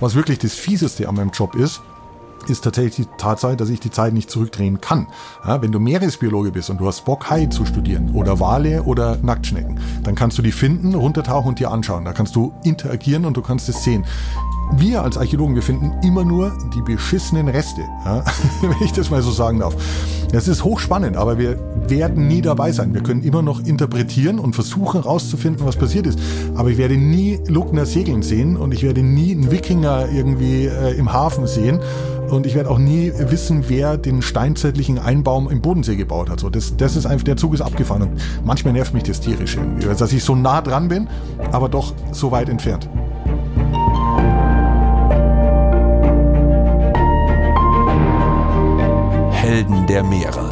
Was wirklich das Fieseste an meinem Job ist, ist tatsächlich die Tatsache, dass ich die Zeit nicht zurückdrehen kann. Ja, wenn du Meeresbiologe bist und du hast Bock, Hai zu studieren oder Wale oder Nacktschnecken, dann kannst du die finden, runtertauchen und dir anschauen. Da kannst du interagieren und du kannst es sehen. Wir als Archäologen, wir finden immer nur die beschissenen Reste, ja, wenn ich das mal so sagen darf. Das ist hochspannend, aber wir werden nie dabei sein. Wir können immer noch interpretieren und versuchen herauszufinden, was passiert ist. Aber ich werde nie Luckner segeln sehen und ich werde nie einen Wikinger irgendwie äh, im Hafen sehen und ich werde auch nie wissen, wer den steinzeitlichen Einbaum im Bodensee gebaut hat. So, das, das ist einfach, der Zug ist abgefahren und manchmal nervt mich das tierisch irgendwie, dass ich so nah dran bin, aber doch so weit entfernt. Helden der Meere.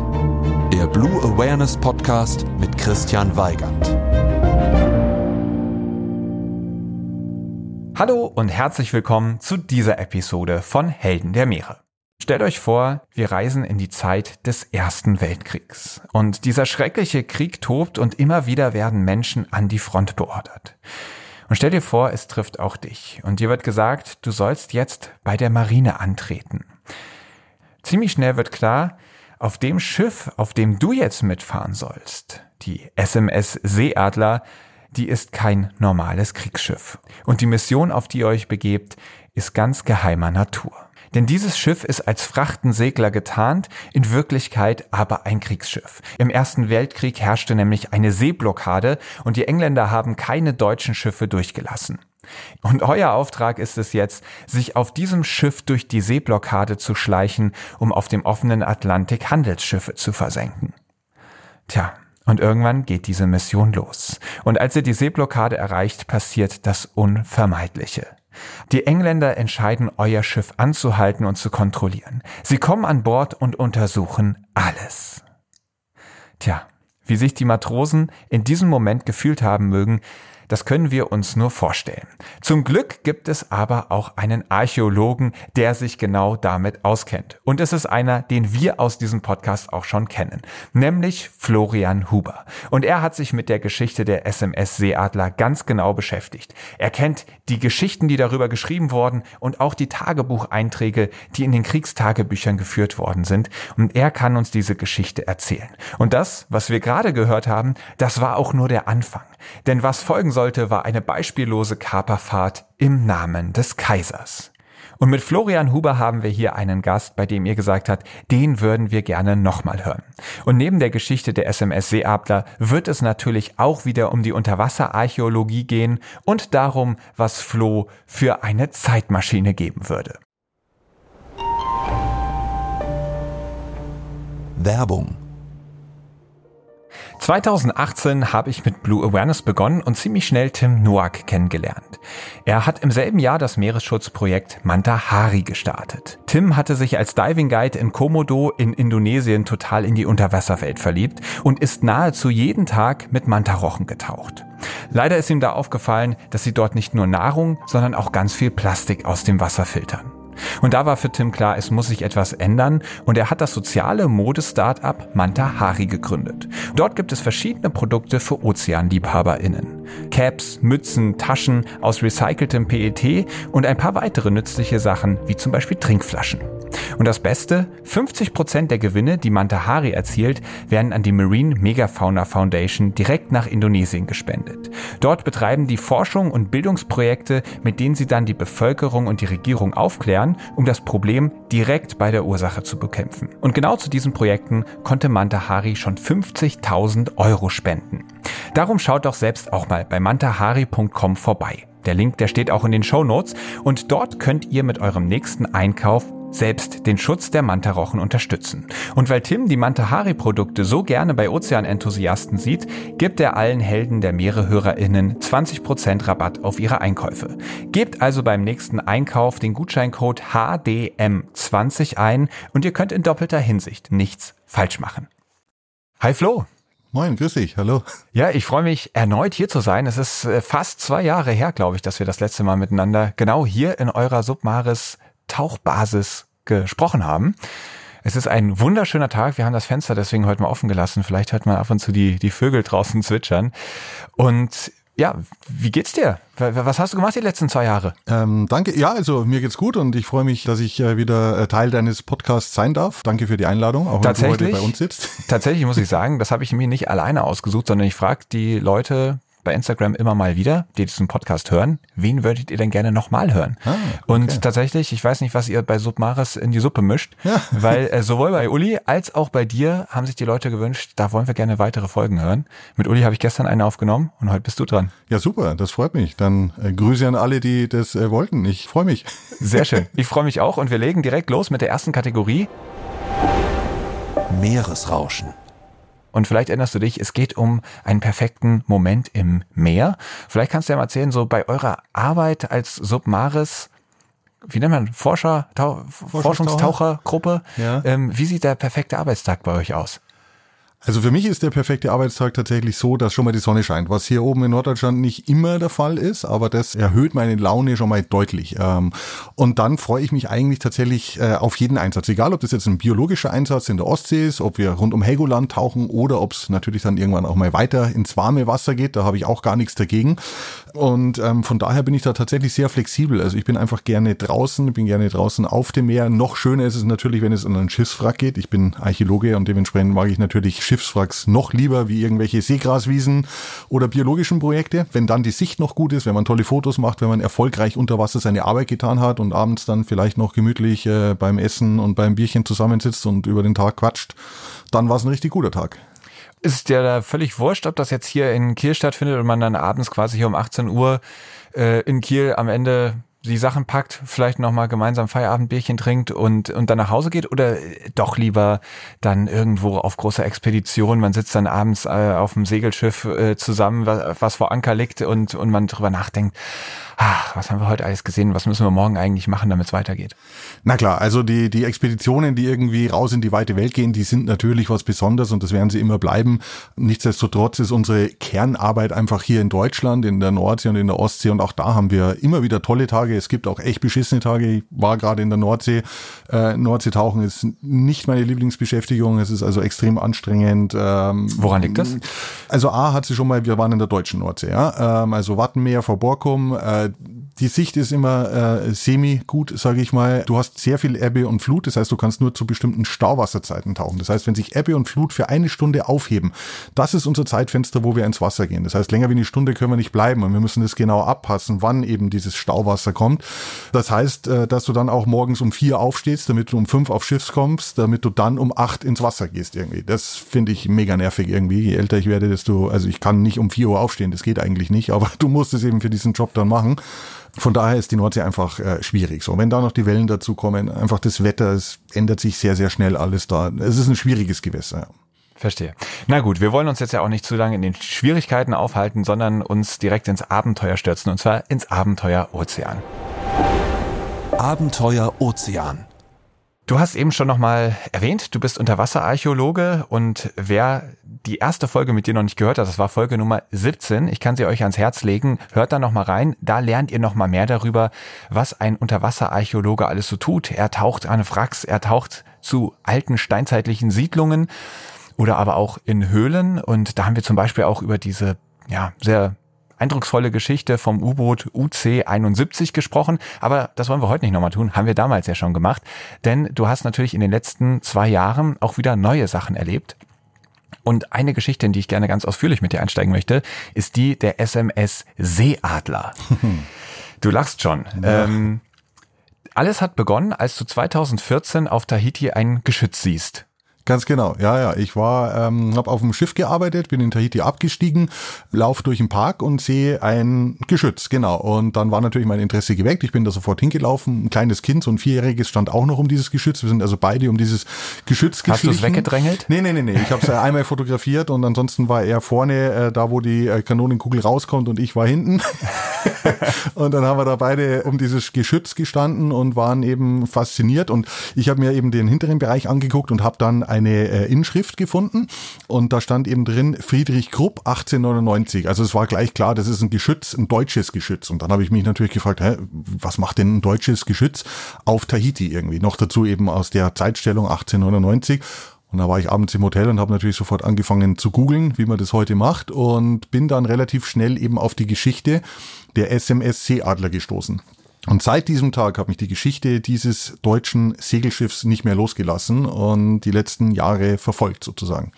Der Blue Awareness Podcast mit Christian Weigand. Hallo und herzlich willkommen zu dieser Episode von Helden der Meere. Stellt euch vor, wir reisen in die Zeit des Ersten Weltkriegs. Und dieser schreckliche Krieg tobt und immer wieder werden Menschen an die Front beordert. Und stell dir vor, es trifft auch dich. Und dir wird gesagt, du sollst jetzt bei der Marine antreten. Ziemlich schnell wird klar, auf dem Schiff, auf dem du jetzt mitfahren sollst, die SMS Seeadler, die ist kein normales Kriegsschiff. Und die Mission, auf die ihr euch begebt, ist ganz geheimer Natur. Denn dieses Schiff ist als Frachtensegler getarnt, in Wirklichkeit aber ein Kriegsschiff. Im Ersten Weltkrieg herrschte nämlich eine Seeblockade und die Engländer haben keine deutschen Schiffe durchgelassen. Und euer Auftrag ist es jetzt, sich auf diesem Schiff durch die Seeblockade zu schleichen, um auf dem offenen Atlantik Handelsschiffe zu versenken. Tja, und irgendwann geht diese Mission los. Und als ihr die Seeblockade erreicht, passiert das Unvermeidliche. Die Engländer entscheiden, euer Schiff anzuhalten und zu kontrollieren. Sie kommen an Bord und untersuchen alles. Tja, wie sich die Matrosen in diesem Moment gefühlt haben mögen, das können wir uns nur vorstellen. Zum Glück gibt es aber auch einen Archäologen, der sich genau damit auskennt. Und es ist einer, den wir aus diesem Podcast auch schon kennen, nämlich Florian Huber. Und er hat sich mit der Geschichte der SMS Seeadler ganz genau beschäftigt. Er kennt die Geschichten, die darüber geschrieben wurden und auch die Tagebucheinträge, die in den Kriegstagebüchern geführt worden sind. Und er kann uns diese Geschichte erzählen. Und das, was wir gerade gehört haben, das war auch nur der Anfang. Denn was folgen sollte, war eine beispiellose Kaperfahrt im Namen des Kaisers. Und mit Florian Huber haben wir hier einen Gast, bei dem ihr gesagt habt, den würden wir gerne nochmal hören. Und neben der Geschichte der SMS Seeadler wird es natürlich auch wieder um die Unterwasserarchäologie gehen und darum, was Flo für eine Zeitmaschine geben würde. Werbung 2018 habe ich mit Blue Awareness begonnen und ziemlich schnell Tim Noack kennengelernt. Er hat im selben Jahr das Meeresschutzprojekt Manta Hari gestartet. Tim hatte sich als Diving Guide in Komodo in Indonesien total in die Unterwasserwelt verliebt und ist nahezu jeden Tag mit Mantarochen getaucht. Leider ist ihm da aufgefallen, dass sie dort nicht nur Nahrung, sondern auch ganz viel Plastik aus dem Wasser filtern. Und da war für Tim klar, es muss sich etwas ändern und er hat das soziale Mode-Startup Manta Hari gegründet. Dort gibt es verschiedene Produkte für OzeanliebhaberInnen. Caps, Mützen, Taschen aus recyceltem PET und ein paar weitere nützliche Sachen, wie zum Beispiel Trinkflaschen. Und das Beste, 50% der Gewinne, die Manta Hari erzielt, werden an die Marine Megafauna Foundation direkt nach Indonesien gespendet. Dort betreiben die Forschung und Bildungsprojekte, mit denen sie dann die Bevölkerung und die Regierung aufklären, um das Problem direkt bei der Ursache zu bekämpfen. Und genau zu diesen Projekten konnte Manta Hari schon 50.000 Euro spenden. Darum schaut doch selbst auch mal bei mantahari.com vorbei. Der Link, der steht auch in den Show Notes und dort könnt ihr mit eurem nächsten Einkauf selbst den Schutz der Mantarochen unterstützen. Und weil Tim die Mantahari-Produkte so gerne bei Ozeanenthusiasten sieht, gibt er allen Helden der Meerehörerinnen 20% Rabatt auf ihre Einkäufe. Gebt also beim nächsten Einkauf den Gutscheincode HDM20 ein und ihr könnt in doppelter Hinsicht nichts falsch machen. Hi Flo! Moin, grüß dich, hallo. Ja, ich freue mich erneut hier zu sein. Es ist äh, fast zwei Jahre her, glaube ich, dass wir das letzte Mal miteinander genau hier in eurer Submaris Tauchbasis gesprochen haben. Es ist ein wunderschöner Tag. Wir haben das Fenster deswegen heute mal offen gelassen. Vielleicht hört man ab und zu die, die Vögel draußen zwitschern. Und ja, wie geht's dir? Was hast du gemacht die letzten zwei Jahre? Ähm, danke. Ja, also mir geht's gut und ich freue mich, dass ich äh, wieder äh, Teil deines Podcasts sein darf. Danke für die Einladung, auch wenn du heute bei uns sitzt. Tatsächlich muss ich sagen, das habe ich mir nicht alleine ausgesucht, sondern ich frage die Leute bei Instagram immer mal wieder, die diesen Podcast hören, wen würdet ihr denn gerne nochmal hören? Ah, okay. Und tatsächlich, ich weiß nicht, was ihr bei Submaris in die Suppe mischt, ja. weil äh, sowohl bei Uli als auch bei dir haben sich die Leute gewünscht, da wollen wir gerne weitere Folgen hören. Mit Uli habe ich gestern eine aufgenommen und heute bist du dran. Ja, super, das freut mich. Dann äh, Grüße an alle, die das äh, wollten. Ich freue mich. Sehr schön. Ich freue mich auch und wir legen direkt los mit der ersten Kategorie. Meeresrauschen. Und vielleicht erinnerst du dich, es geht um einen perfekten Moment im Meer. Vielleicht kannst du ja mal erzählen, so bei eurer Arbeit als Submaris, wie nennt man, Forscher, Tau, Forschungstauchergruppe, ja. ähm, wie sieht der perfekte Arbeitstag bei euch aus? Also für mich ist der perfekte Arbeitstag tatsächlich so, dass schon mal die Sonne scheint, was hier oben in Norddeutschland nicht immer der Fall ist, aber das erhöht meine Laune schon mal deutlich. Ähm, und dann freue ich mich eigentlich tatsächlich äh, auf jeden Einsatz, egal ob das jetzt ein biologischer Einsatz in der Ostsee ist, ob wir rund um Helgoland tauchen oder ob es natürlich dann irgendwann auch mal weiter ins warme Wasser geht, da habe ich auch gar nichts dagegen. Und ähm, von daher bin ich da tatsächlich sehr flexibel. Also ich bin einfach gerne draußen, bin gerne draußen auf dem Meer. Noch schöner ist es natürlich, wenn es an einen Schiffswrack geht. Ich bin Archäologe und dementsprechend mag ich natürlich Schiffswracks noch lieber wie irgendwelche Seegraswiesen oder biologischen Projekte. Wenn dann die Sicht noch gut ist, wenn man tolle Fotos macht, wenn man erfolgreich unter Wasser seine Arbeit getan hat und abends dann vielleicht noch gemütlich äh, beim Essen und beim Bierchen zusammensitzt und über den Tag quatscht, dann war es ein richtig guter Tag. Ist dir da völlig wurscht, ob das jetzt hier in Kiel stattfindet und man dann abends quasi hier um 18 Uhr äh, in Kiel am Ende die Sachen packt, vielleicht nochmal gemeinsam Feierabendbierchen trinkt und, und dann nach Hause geht oder doch lieber dann irgendwo auf großer Expedition, man sitzt dann abends äh, auf dem Segelschiff äh, zusammen, was, was vor Anker liegt und, und man drüber nachdenkt, ach, was haben wir heute alles gesehen, was müssen wir morgen eigentlich machen, damit es weitergeht? Na klar, also die, die Expeditionen, die irgendwie raus in die weite Welt gehen, die sind natürlich was Besonderes und das werden sie immer bleiben. Nichtsdestotrotz ist unsere Kernarbeit einfach hier in Deutschland, in der Nordsee und in der Ostsee und auch da haben wir immer wieder tolle Tage. Es gibt auch echt beschissene Tage. Ich war gerade in der Nordsee. Äh, Nordseetauchen ist nicht meine Lieblingsbeschäftigung. Es ist also extrem anstrengend. Ähm, Woran liegt das? Also A hat sie schon mal, wir waren in der deutschen Nordsee, ja. Ähm, also Wattenmeer vor Borkum, äh, die Sicht ist immer äh, semi gut, sage ich mal. Du hast sehr viel Ebbe und Flut, das heißt, du kannst nur zu bestimmten Stauwasserzeiten tauchen. Das heißt, wenn sich Ebbe und Flut für eine Stunde aufheben, das ist unser Zeitfenster, wo wir ins Wasser gehen. Das heißt, länger wie eine Stunde können wir nicht bleiben und wir müssen das genau abpassen, wann eben dieses Stauwasser kommt. Das heißt, äh, dass du dann auch morgens um vier aufstehst, damit du um fünf auf Schiffs kommst, damit du dann um acht ins Wasser gehst irgendwie. Das finde ich mega nervig irgendwie. Je älter ich werde, desto, also ich kann nicht um vier Uhr aufstehen, das geht eigentlich nicht, aber du musst es eben für diesen Job dann machen. Von daher ist die Nordsee einfach äh, schwierig. So, wenn da noch die Wellen dazukommen, einfach das Wetter, es ändert sich sehr, sehr schnell alles da. Es ist ein schwieriges Gewässer. Ja. Verstehe. Na gut, wir wollen uns jetzt ja auch nicht zu lange in den Schwierigkeiten aufhalten, sondern uns direkt ins Abenteuer stürzen und zwar ins Abenteuer Ozean. Abenteuer Ozean. Du hast eben schon nochmal erwähnt, du bist Unterwasserarchäologe und wer die erste Folge mit dir noch nicht gehört hat, das war Folge Nummer 17, ich kann sie euch ans Herz legen, hört da nochmal rein, da lernt ihr nochmal mehr darüber, was ein Unterwasserarchäologe alles so tut. Er taucht an Wracks, er taucht zu alten steinzeitlichen Siedlungen oder aber auch in Höhlen und da haben wir zum Beispiel auch über diese ja, sehr eindrucksvolle Geschichte vom U-Boot UC-71 gesprochen, aber das wollen wir heute nicht nochmal tun, haben wir damals ja schon gemacht, denn du hast natürlich in den letzten zwei Jahren auch wieder neue Sachen erlebt. Und eine Geschichte, in die ich gerne ganz ausführlich mit dir einsteigen möchte, ist die der SMS Seeadler. du lachst schon. Ja. Ähm, alles hat begonnen, als du 2014 auf Tahiti ein Geschütz siehst. Ganz genau, ja, ja. Ich war, ähm, habe auf dem Schiff gearbeitet, bin in Tahiti abgestiegen, lauf durch den Park und sehe ein Geschütz, genau. Und dann war natürlich mein Interesse geweckt. Ich bin da sofort hingelaufen. Ein kleines Kind, so ein Vierjähriges, stand auch noch um dieses Geschütz. Wir sind also beide um dieses Geschütz geschlichen. Hast du es weggedrängelt? Nee, nee, nee, nee. Ich habe es einmal fotografiert und ansonsten war er vorne, äh, da wo die äh, Kanonenkugel rauskommt und ich war hinten. und dann haben wir da beide um dieses Geschütz gestanden und waren eben fasziniert. Und ich habe mir eben den hinteren Bereich angeguckt und habe dann eine äh, Inschrift gefunden und da stand eben drin Friedrich Krupp 1899. Also es war gleich klar, das ist ein Geschütz, ein deutsches Geschütz. Und dann habe ich mich natürlich gefragt, hä, was macht denn ein deutsches Geschütz auf Tahiti irgendwie? Noch dazu eben aus der Zeitstellung 1899. Und da war ich abends im Hotel und habe natürlich sofort angefangen zu googeln, wie man das heute macht und bin dann relativ schnell eben auf die Geschichte der SMS Seeadler gestoßen. Und seit diesem Tag hat mich die Geschichte dieses deutschen Segelschiffs nicht mehr losgelassen und die letzten Jahre verfolgt sozusagen.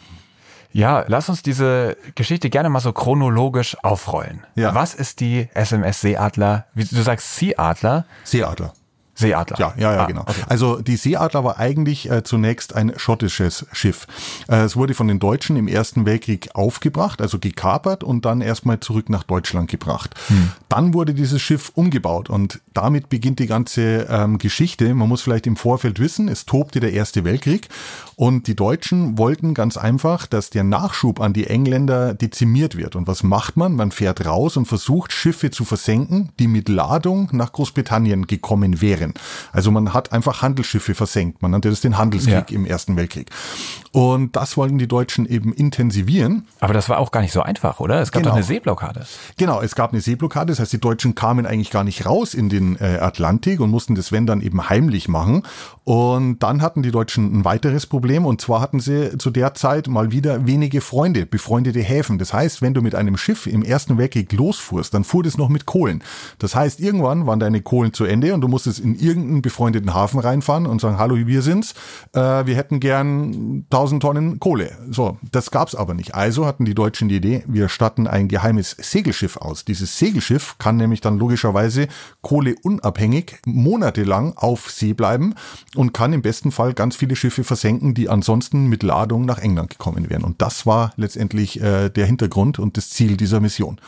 Ja, lass uns diese Geschichte gerne mal so chronologisch aufrollen. Ja. Was ist die SMS Seeadler? Wie du sagst Seeadler? Seeadler. Seeadler. Ja, ja, ja, ah, genau. Okay. Also die Seeadler war eigentlich äh, zunächst ein schottisches Schiff. Äh, es wurde von den Deutschen im Ersten Weltkrieg aufgebracht, also gekapert und dann erstmal zurück nach Deutschland gebracht. Hm. Dann wurde dieses Schiff umgebaut und damit beginnt die ganze ähm, Geschichte. Man muss vielleicht im Vorfeld wissen, es tobte der Erste Weltkrieg und die Deutschen wollten ganz einfach, dass der Nachschub an die Engländer dezimiert wird. Und was macht man? Man fährt raus und versucht Schiffe zu versenken, die mit Ladung nach Großbritannien gekommen wären. Italien. Also man hat einfach Handelsschiffe versenkt. Man nannte das den Handelskrieg ja. im Ersten Weltkrieg. Und das wollten die Deutschen eben intensivieren. Aber das war auch gar nicht so einfach, oder? Es gab genau. doch eine Seeblockade. Genau, es gab eine Seeblockade. Das heißt, die Deutschen kamen eigentlich gar nicht raus in den äh, Atlantik und mussten das, wenn dann eben heimlich machen. Und dann hatten die Deutschen ein weiteres Problem. Und zwar hatten sie zu der Zeit mal wieder wenige Freunde, befreundete Häfen. Das heißt, wenn du mit einem Schiff im Ersten Weltkrieg losfuhrst, dann fuhr das noch mit Kohlen. Das heißt, irgendwann waren deine Kohlen zu Ende und du musstest in irgendeinen befreundeten Hafen reinfahren und sagen, hallo, wir sind's. Äh, wir hätten gern 1000 Tonnen Kohle. So, das gab's aber nicht. Also hatten die Deutschen die Idee, wir statten ein geheimes Segelschiff aus. Dieses Segelschiff kann nämlich dann logischerweise kohleunabhängig monatelang auf See bleiben und kann im besten Fall ganz viele Schiffe versenken, die ansonsten mit Ladung nach England gekommen wären. Und das war letztendlich äh, der Hintergrund und das Ziel dieser Mission.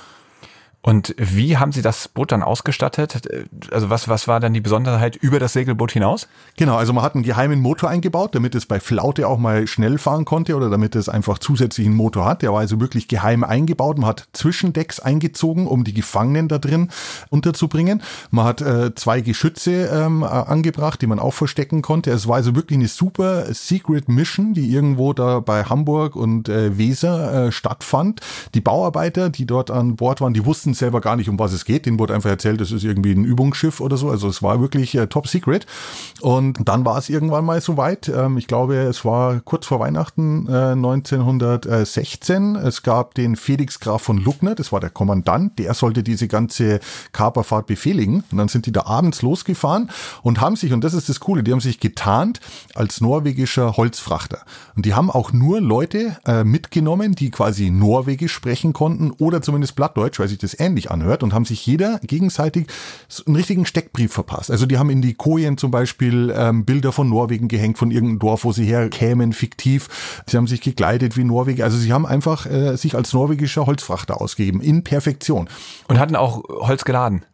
Und wie haben Sie das Boot dann ausgestattet? Also was, was war dann die Besonderheit über das Segelboot hinaus? Genau, also man hat einen geheimen Motor eingebaut, damit es bei Flaute auch mal schnell fahren konnte oder damit es einfach zusätzlichen Motor hat. Der war also wirklich geheim eingebaut. Man hat Zwischendecks eingezogen, um die Gefangenen da drin unterzubringen. Man hat äh, zwei Geschütze ähm, angebracht, die man auch verstecken konnte. Es war also wirklich eine super Secret Mission, die irgendwo da bei Hamburg und äh, Weser äh, stattfand. Die Bauarbeiter, die dort an Bord waren, die wussten wussten selber gar nicht, um was es geht. Denen wurde einfach erzählt, das ist irgendwie ein Übungsschiff oder so. Also es war wirklich äh, top secret. Und dann war es irgendwann mal soweit. Ähm, ich glaube, es war kurz vor Weihnachten äh, 1916. Es gab den Felix Graf von Luckner, das war der Kommandant. Der sollte diese ganze Kaperfahrt befehligen. Und dann sind die da abends losgefahren und haben sich, und das ist das Coole, die haben sich getarnt als norwegischer Holzfrachter. Und die haben auch nur Leute äh, mitgenommen, die quasi Norwegisch sprechen konnten oder zumindest Blattdeutsch, weil sich das ähnlich anhört und haben sich jeder gegenseitig einen richtigen Steckbrief verpasst. Also die haben in die Kojen zum Beispiel ähm, Bilder von Norwegen gehängt, von irgendeinem Dorf, wo sie herkämen, fiktiv. Sie haben sich gekleidet wie Norweger. Also sie haben einfach äh, sich als norwegischer Holzfrachter ausgegeben, in Perfektion. Und hatten auch Holz geladen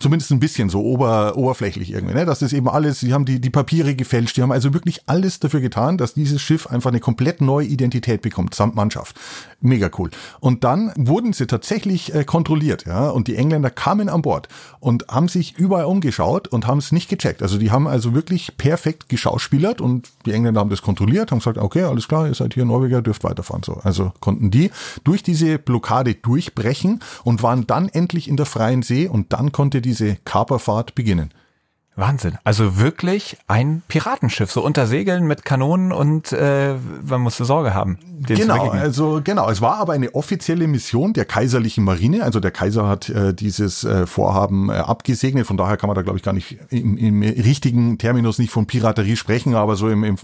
zumindest ein bisschen so ober, oberflächlich irgendwie, ne? Das ist eben alles, sie haben die, die Papiere gefälscht, die haben also wirklich alles dafür getan, dass dieses Schiff einfach eine komplett neue Identität bekommt, samt Mannschaft. Mega cool. Und dann wurden sie tatsächlich äh, kontrolliert, ja, und die Engländer kamen an Bord und haben sich überall umgeschaut und haben es nicht gecheckt. Also die haben also wirklich perfekt geschauspielert und die Engländer haben das kontrolliert, haben gesagt, okay, alles klar, ihr seid hier Norweger, dürft weiterfahren. So, also konnten die durch diese Blockade durchbrechen und waren dann endlich in der freien See und dann konnte diese Kaperfahrt beginnen. Wahnsinn. Also wirklich ein Piratenschiff, so unter Segeln mit Kanonen und äh, man musste Sorge haben. Genau, also genau. Es war aber eine offizielle Mission der kaiserlichen Marine. Also der Kaiser hat äh, dieses äh, Vorhaben äh, abgesegnet. Von daher kann man da, glaube ich, gar nicht im, im richtigen Terminus nicht von Piraterie sprechen, aber so im, im,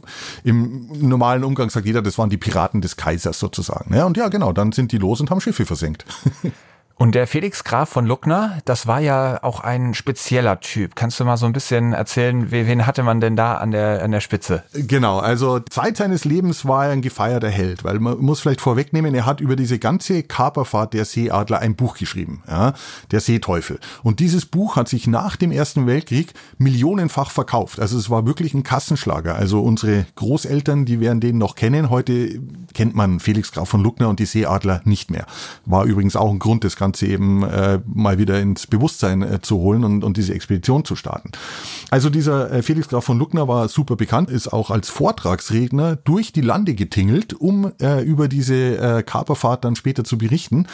im normalen Umgang sagt jeder, das waren die Piraten des Kaisers sozusagen. Ja, und ja, genau, dann sind die los und haben Schiffe versenkt. Und der Felix Graf von Luckner, das war ja auch ein spezieller Typ. Kannst du mal so ein bisschen erzählen, wen hatte man denn da an der, an der Spitze? Genau, also Zeit seines Lebens war er ein gefeierter Held, weil man muss vielleicht vorwegnehmen, er hat über diese ganze Kaperfahrt der Seeadler ein Buch geschrieben, ja, der Seeteufel. Und dieses Buch hat sich nach dem Ersten Weltkrieg millionenfach verkauft. Also es war wirklich ein Kassenschlager. Also unsere Großeltern, die werden den noch kennen. Heute kennt man Felix Graf von Luckner und die Seeadler nicht mehr. War übrigens auch ein Grund des Ganzen Ganze eben äh, mal wieder ins Bewusstsein äh, zu holen und, und diese Expedition zu starten. Also dieser äh, Felix Graf von Luckner war super bekannt, ist auch als Vortragsredner durch die Lande getingelt, um äh, über diese äh, Kaperfahrt dann später zu berichten.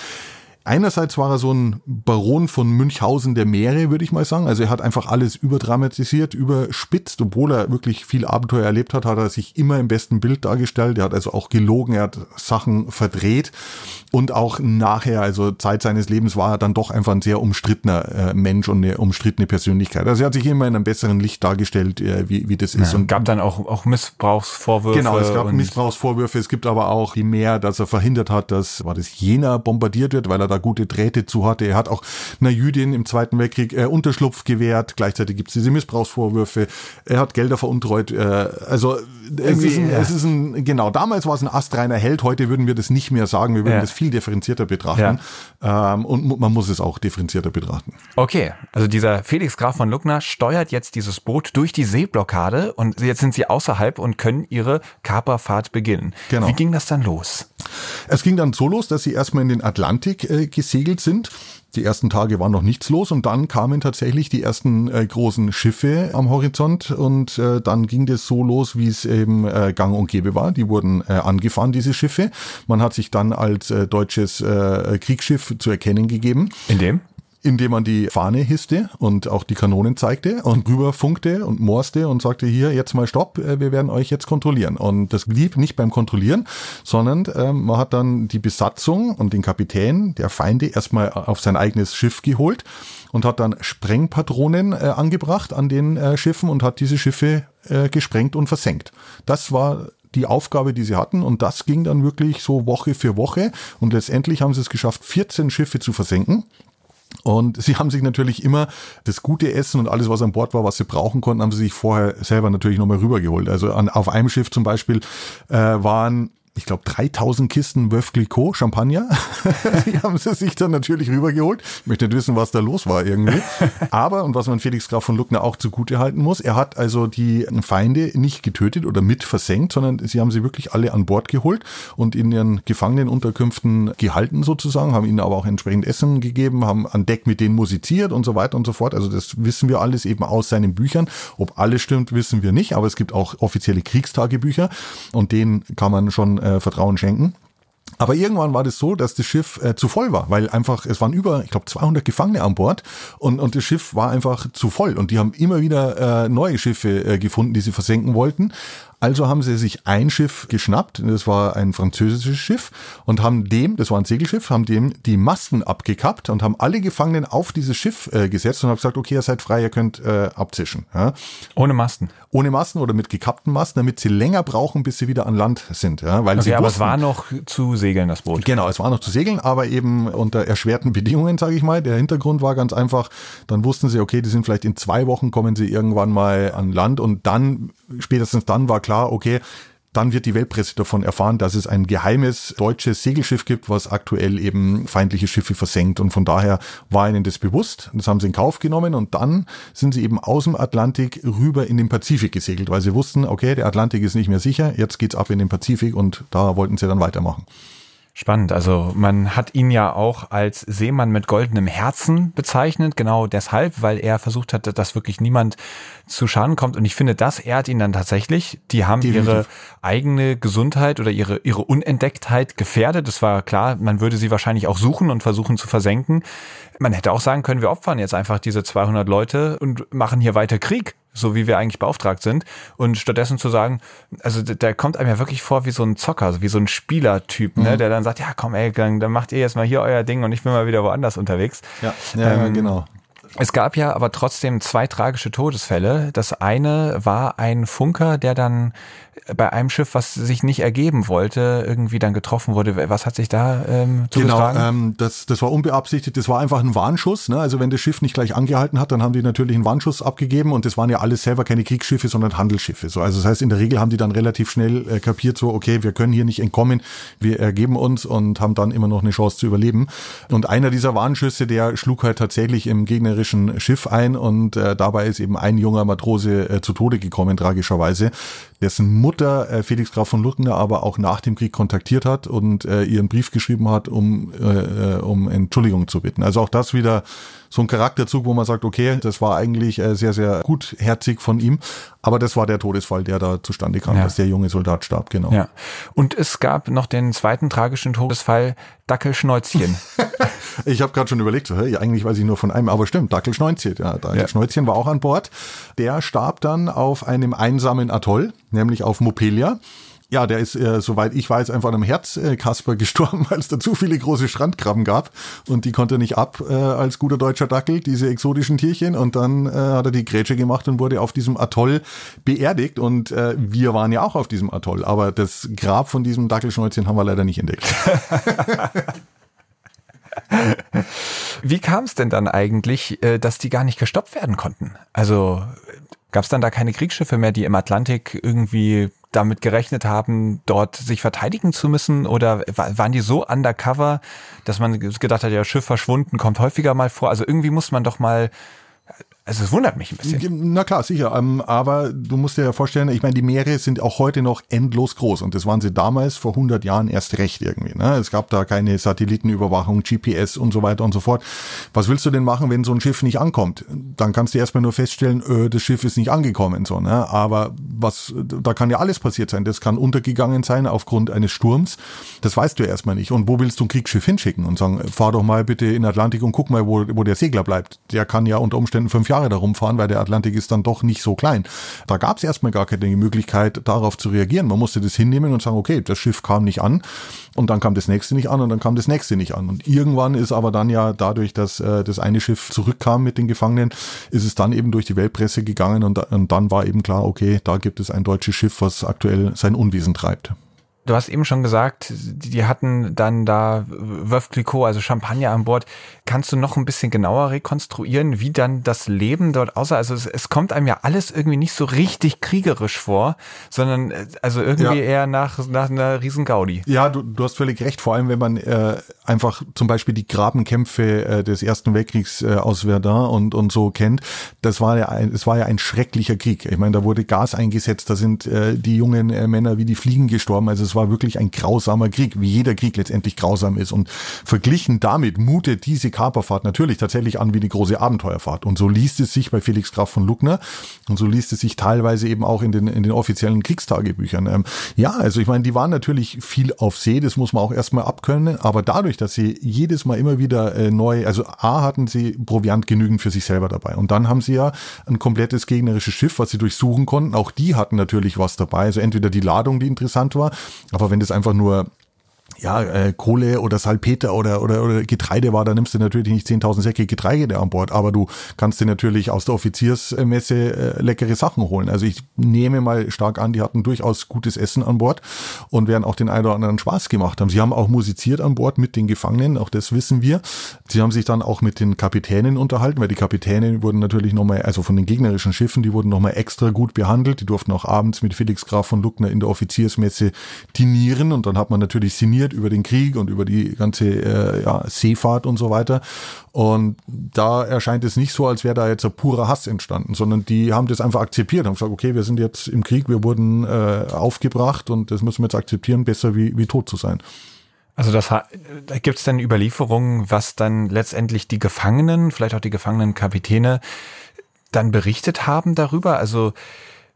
Einerseits war er so ein Baron von Münchhausen der Meere, würde ich mal sagen. Also er hat einfach alles überdramatisiert, überspitzt, obwohl er wirklich viel Abenteuer erlebt hat, hat er sich immer im besten Bild dargestellt. Er hat also auch gelogen, er hat Sachen verdreht und auch nachher, also Zeit seines Lebens, war er dann doch einfach ein sehr umstrittener äh, Mensch und eine umstrittene Persönlichkeit. Also er hat sich immer in einem besseren Licht dargestellt, äh, wie, wie das ist. Ja, und gab dann auch, auch Missbrauchsvorwürfe. Genau, es gab Missbrauchsvorwürfe. Es gibt aber auch die mehr, dass er verhindert hat, dass war das Jena bombardiert wird, weil er da gute Drähte zu hatte. Er hat auch einer Jüdin im Zweiten Weltkrieg äh, Unterschlupf gewährt. Gleichzeitig gibt es diese Missbrauchsvorwürfe. Er hat Gelder veruntreut. Äh, also es ist, ein, ja. es ist ein, genau, damals war es ein astreiner Held. Heute würden wir das nicht mehr sagen. Wir würden ja. das viel differenzierter betrachten. Ja. Ähm, und man muss es auch differenzierter betrachten. Okay, also dieser Felix Graf von Luckner steuert jetzt dieses Boot durch die Seeblockade und jetzt sind sie außerhalb und können ihre Kaperfahrt beginnen. Genau. Wie ging das dann los? Es ging dann so los, dass sie erstmal in den Atlantik äh, gesegelt sind. Die ersten Tage war noch nichts los und dann kamen tatsächlich die ersten äh, großen Schiffe am Horizont und äh, dann ging das so los, wie es eben äh, gang und gäbe war. Die wurden äh, angefahren, diese Schiffe. Man hat sich dann als äh, deutsches äh, Kriegsschiff zu erkennen gegeben. In dem? Indem man die Fahne hisste und auch die Kanonen zeigte und rüber funkte und morste und sagte, hier, jetzt mal Stopp, äh, wir werden euch jetzt kontrollieren. Und das blieb nicht beim Kontrollieren, sondern ähm, man hat dann die Besatzung und den Kapitän der Feinde erstmal auf sein eigenes Schiff geholt und hat dann Sprengpatronen äh, angebracht an den äh, Schiffen und hat diese Schiffe äh, gesprengt und versenkt. Das war die Aufgabe, die sie hatten. Und das ging dann wirklich so Woche für Woche. Und letztendlich haben sie es geschafft, 14 Schiffe zu versenken. Und sie haben sich natürlich immer das gute Essen und alles, was an Bord war, was sie brauchen konnten, haben sie sich vorher selber natürlich nochmal rübergeholt. Also an, auf einem Schiff zum Beispiel äh, waren ich glaube, 3000 Kisten Veuve Clicquot Champagner. die haben sie sich dann natürlich rübergeholt. Ich möchte nicht wissen, was da los war irgendwie. Aber, und was man Felix Graf von Luckner auch zugute halten muss, er hat also die Feinde nicht getötet oder mit versenkt, sondern sie haben sie wirklich alle an Bord geholt und in ihren Gefangenenunterkünften gehalten sozusagen, haben ihnen aber auch entsprechend Essen gegeben, haben an Deck mit denen musiziert und so weiter und so fort. Also das wissen wir alles eben aus seinen Büchern. Ob alles stimmt, wissen wir nicht, aber es gibt auch offizielle Kriegstagebücher und denen kann man schon äh, Vertrauen schenken. Aber irgendwann war das so, dass das Schiff äh, zu voll war, weil einfach, es waren über, ich glaube, 200 Gefangene an Bord und, und das Schiff war einfach zu voll und die haben immer wieder äh, neue Schiffe äh, gefunden, die sie versenken wollten. Also haben sie sich ein Schiff geschnappt, das war ein französisches Schiff, und haben dem, das war ein Segelschiff, haben dem die Masten abgekappt und haben alle Gefangenen auf dieses Schiff äh, gesetzt und haben gesagt, okay, ihr seid frei, ihr könnt äh, abzischen. Ja. Ohne Masten? Ohne Masten oder mit gekappten Masten, damit sie länger brauchen, bis sie wieder an Land sind. Ja, weil okay, sie aber es war noch zu segeln, das Boot. Genau, es war noch zu segeln, aber eben unter erschwerten Bedingungen, sage ich mal. Der Hintergrund war ganz einfach, dann wussten sie, okay, die sind vielleicht in zwei Wochen, kommen sie irgendwann mal an Land und dann, spätestens dann war klar, okay, dann wird die Weltpresse davon erfahren, dass es ein geheimes deutsches Segelschiff gibt, was aktuell eben feindliche Schiffe versenkt. Und von daher war ihnen das bewusst. Das haben sie in Kauf genommen und dann sind sie eben aus dem Atlantik rüber in den Pazifik gesegelt, weil sie wussten, okay, der Atlantik ist nicht mehr sicher, jetzt geht's ab in den Pazifik und da wollten sie dann weitermachen. Spannend. Also man hat ihn ja auch als Seemann mit goldenem Herzen bezeichnet, genau deshalb, weil er versucht hat, dass wirklich niemand zu Schaden kommt. Und ich finde, das ehrt ihn dann tatsächlich. Die haben Definitiv. ihre eigene Gesundheit oder ihre, ihre Unentdecktheit gefährdet. Es war klar, man würde sie wahrscheinlich auch suchen und versuchen zu versenken. Man hätte auch sagen können, wir opfern jetzt einfach diese 200 Leute und machen hier weiter Krieg so wie wir eigentlich beauftragt sind. Und stattdessen zu sagen, also der kommt einem ja wirklich vor wie so ein Zocker, wie so ein Spielertyp, ne, mhm. der dann sagt, ja komm ey, dann, dann macht ihr jetzt mal hier euer Ding und ich bin mal wieder woanders unterwegs. Ja, ja, ähm, genau. Es gab ja aber trotzdem zwei tragische Todesfälle. Das eine war ein Funker, der dann bei einem Schiff, was sich nicht ergeben wollte, irgendwie dann getroffen wurde. Was hat sich da ähm, zugetragen? Genau, ähm, das, das war unbeabsichtigt. Das war einfach ein Warnschuss. Ne? Also wenn das Schiff nicht gleich angehalten hat, dann haben die natürlich einen Warnschuss abgegeben und das waren ja alles selber keine Kriegsschiffe, sondern Handelsschiffe. So, also das heißt, in der Regel haben die dann relativ schnell äh, kapiert, so okay, wir können hier nicht entkommen, wir ergeben uns und haben dann immer noch eine Chance zu überleben. Und einer dieser Warnschüsse, der schlug halt tatsächlich im gegnerischen Schiff ein und äh, dabei ist eben ein junger Matrose äh, zu Tode gekommen, tragischerweise dessen Mutter äh, Felix Graf von Luttner aber auch nach dem Krieg kontaktiert hat und äh, ihren Brief geschrieben hat, um, äh, äh, um Entschuldigung zu bitten. Also auch das wieder so ein Charakterzug, wo man sagt, okay, das war eigentlich äh, sehr, sehr gutherzig von ihm. Aber das war der Todesfall, der da zustande kam, Ja. dass der junge Soldat starb, genau. Ja. Und es gab noch den zweiten tragischen Todesfall, Dackelschnäuzchen. Ich habe gerade schon überlegt, so, hey, eigentlich weiß ich nur von einem, aber stimmt, Dackelschnäuzchen, ja, Dackelschnäuzchen war auch an Bord. Der starb dann auf einem einsamen Atoll, nämlich auf Mopelia. Ja, der ist, äh, soweit ich weiß, einfach an einem Herzkasper gestorben, weil es da zu viele große Strandkrabben gab und die konnte er nicht ab äh, als guter deutscher Dackel, diese exotischen Tierchen. Und dann äh, hat er die Grätsche gemacht und wurde auf diesem Atoll beerdigt. Und äh, wir waren ja auch auf diesem Atoll, aber das Grab von diesem Dackelschnäuzchen haben wir leider nicht entdeckt. Wie kam es denn dann eigentlich, äh, dass die gar nicht gestoppt werden konnten? Also gab es dann da keine Kriegsschiffe mehr, die im Atlantik irgendwie damit gerechnet haben, dort sich verteidigen zu müssen? Oder wa- waren die so undercover, dass man gedacht hat, ja, Schiff verschwunden, kommt häufiger mal vor? Also irgendwie muss man doch mal, also es wundert mich ein bisschen. Na klar, sicher. Ähm, aber du musst dir ja vorstellen, ich meine, die Meere sind auch heute noch endlos groß und das waren sie damals vor 100 Jahren erst recht irgendwie. Ne? Es gab da keine Satellitenüberwachung, GPS und so weiter und so fort. Was willst du denn machen, wenn so ein Schiff nicht ankommt? Dann kannst du erstmal nur feststellen, äh, das Schiff ist nicht angekommen. So, ne? Aber was, da kann ja alles passiert sein. Das kann untergegangen sein aufgrund eines Sturms. Das weißt du erstmal nicht. Und wo willst du ein Kriegsschiff hinschicken und sagen, fahr doch mal bitte in Atlantik und guck mal, wo, wo der Segler bleibt. Der kann ja unter Umständen fünf Jahre da rumfahren, weil der Atlantik ist dann doch nicht so klein. Da gab es erstmal gar keine Möglichkeit, darauf zu reagieren. Man musste das hinnehmen und sagen, okay, das Schiff kam nicht an und dann kam das nächste nicht an und dann kam das nächste nicht an. Und irgendwann ist aber dann ja dadurch, dass äh, das eine Schiff zurückkam mit den Gefangenen, ist es dann eben durch die Weltpresse gegangen und, und dann war eben klar, okay, da gibt es ein deutsches Schiff, was aktuell sein Unwesen treibt. Du hast eben schon gesagt, die hatten dann da Veuve Clicquot, also Champagner an Bord. Kannst du noch ein bisschen genauer rekonstruieren, wie dann das Leben dort aussah? Also es, es kommt einem ja alles irgendwie nicht so richtig kriegerisch vor, sondern also irgendwie Ja. eher nach, nach einer riesen Gaudi. Ja, du, du hast völlig recht, vor allem wenn man äh, einfach zum Beispiel die Grabenkämpfe äh, des Ersten Weltkriegs äh, aus Verdun und, und so kennt. Das war ja ein, es war ja ein schrecklicher Krieg. Ich meine, da wurde Gas eingesetzt, da sind äh, die jungen äh, Männer wie die Fliegen gestorben. Also war wirklich ein grausamer Krieg, wie jeder Krieg letztendlich grausam ist. Und verglichen damit mutet diese Kaperfahrt natürlich tatsächlich an wie die große Abenteuerfahrt. Und so liest es sich bei Felix Graf von Luckner und so liest es sich teilweise eben auch in den, in den offiziellen Kriegstagebüchern. Ähm, ja, also ich meine, die waren natürlich viel auf See, das muss man auch erstmal abkönnen, aber dadurch, dass sie jedes Mal immer wieder äh, neu, also A hatten sie Proviant genügend für sich selber dabei und dann haben sie ja ein komplettes gegnerisches Schiff, was sie durchsuchen konnten. Auch die hatten natürlich was dabei, also entweder die Ladung, die interessant war, aber wenn das einfach nur ja, äh, Kohle oder Salpeter oder, oder, oder Getreide war, da nimmst du natürlich nicht 10.000 Säcke Getreide an Bord, aber du kannst dir natürlich aus der Offiziersmesse äh, leckere Sachen holen. Also ich nehme mal stark an, die hatten durchaus gutes Essen an Bord und werden auch den einen oder anderen Spaß gemacht haben. Sie haben auch musiziert an Bord mit den Gefangenen, auch das wissen wir. Sie haben sich dann auch mit den Kapitänen unterhalten, weil die Kapitäne wurden natürlich nochmal, also von den gegnerischen Schiffen, die wurden nochmal extra gut behandelt. Die durften auch abends mit Felix Graf von Luckner in der Offiziersmesse dinieren und dann hat man natürlich sinniert über den Krieg und über die ganze äh, ja, Seefahrt und so weiter. Und da erscheint es nicht so, als wäre da jetzt ein purer Hass entstanden, sondern die haben das einfach akzeptiert, haben gesagt, okay, wir sind jetzt im Krieg, wir wurden äh, aufgebracht und das müssen wir jetzt akzeptieren, besser wie, wie tot zu sein. Also das da gibt es dann Überlieferungen, was dann letztendlich die Gefangenen, vielleicht auch die gefangenen Kapitäne, dann berichtet haben darüber. Also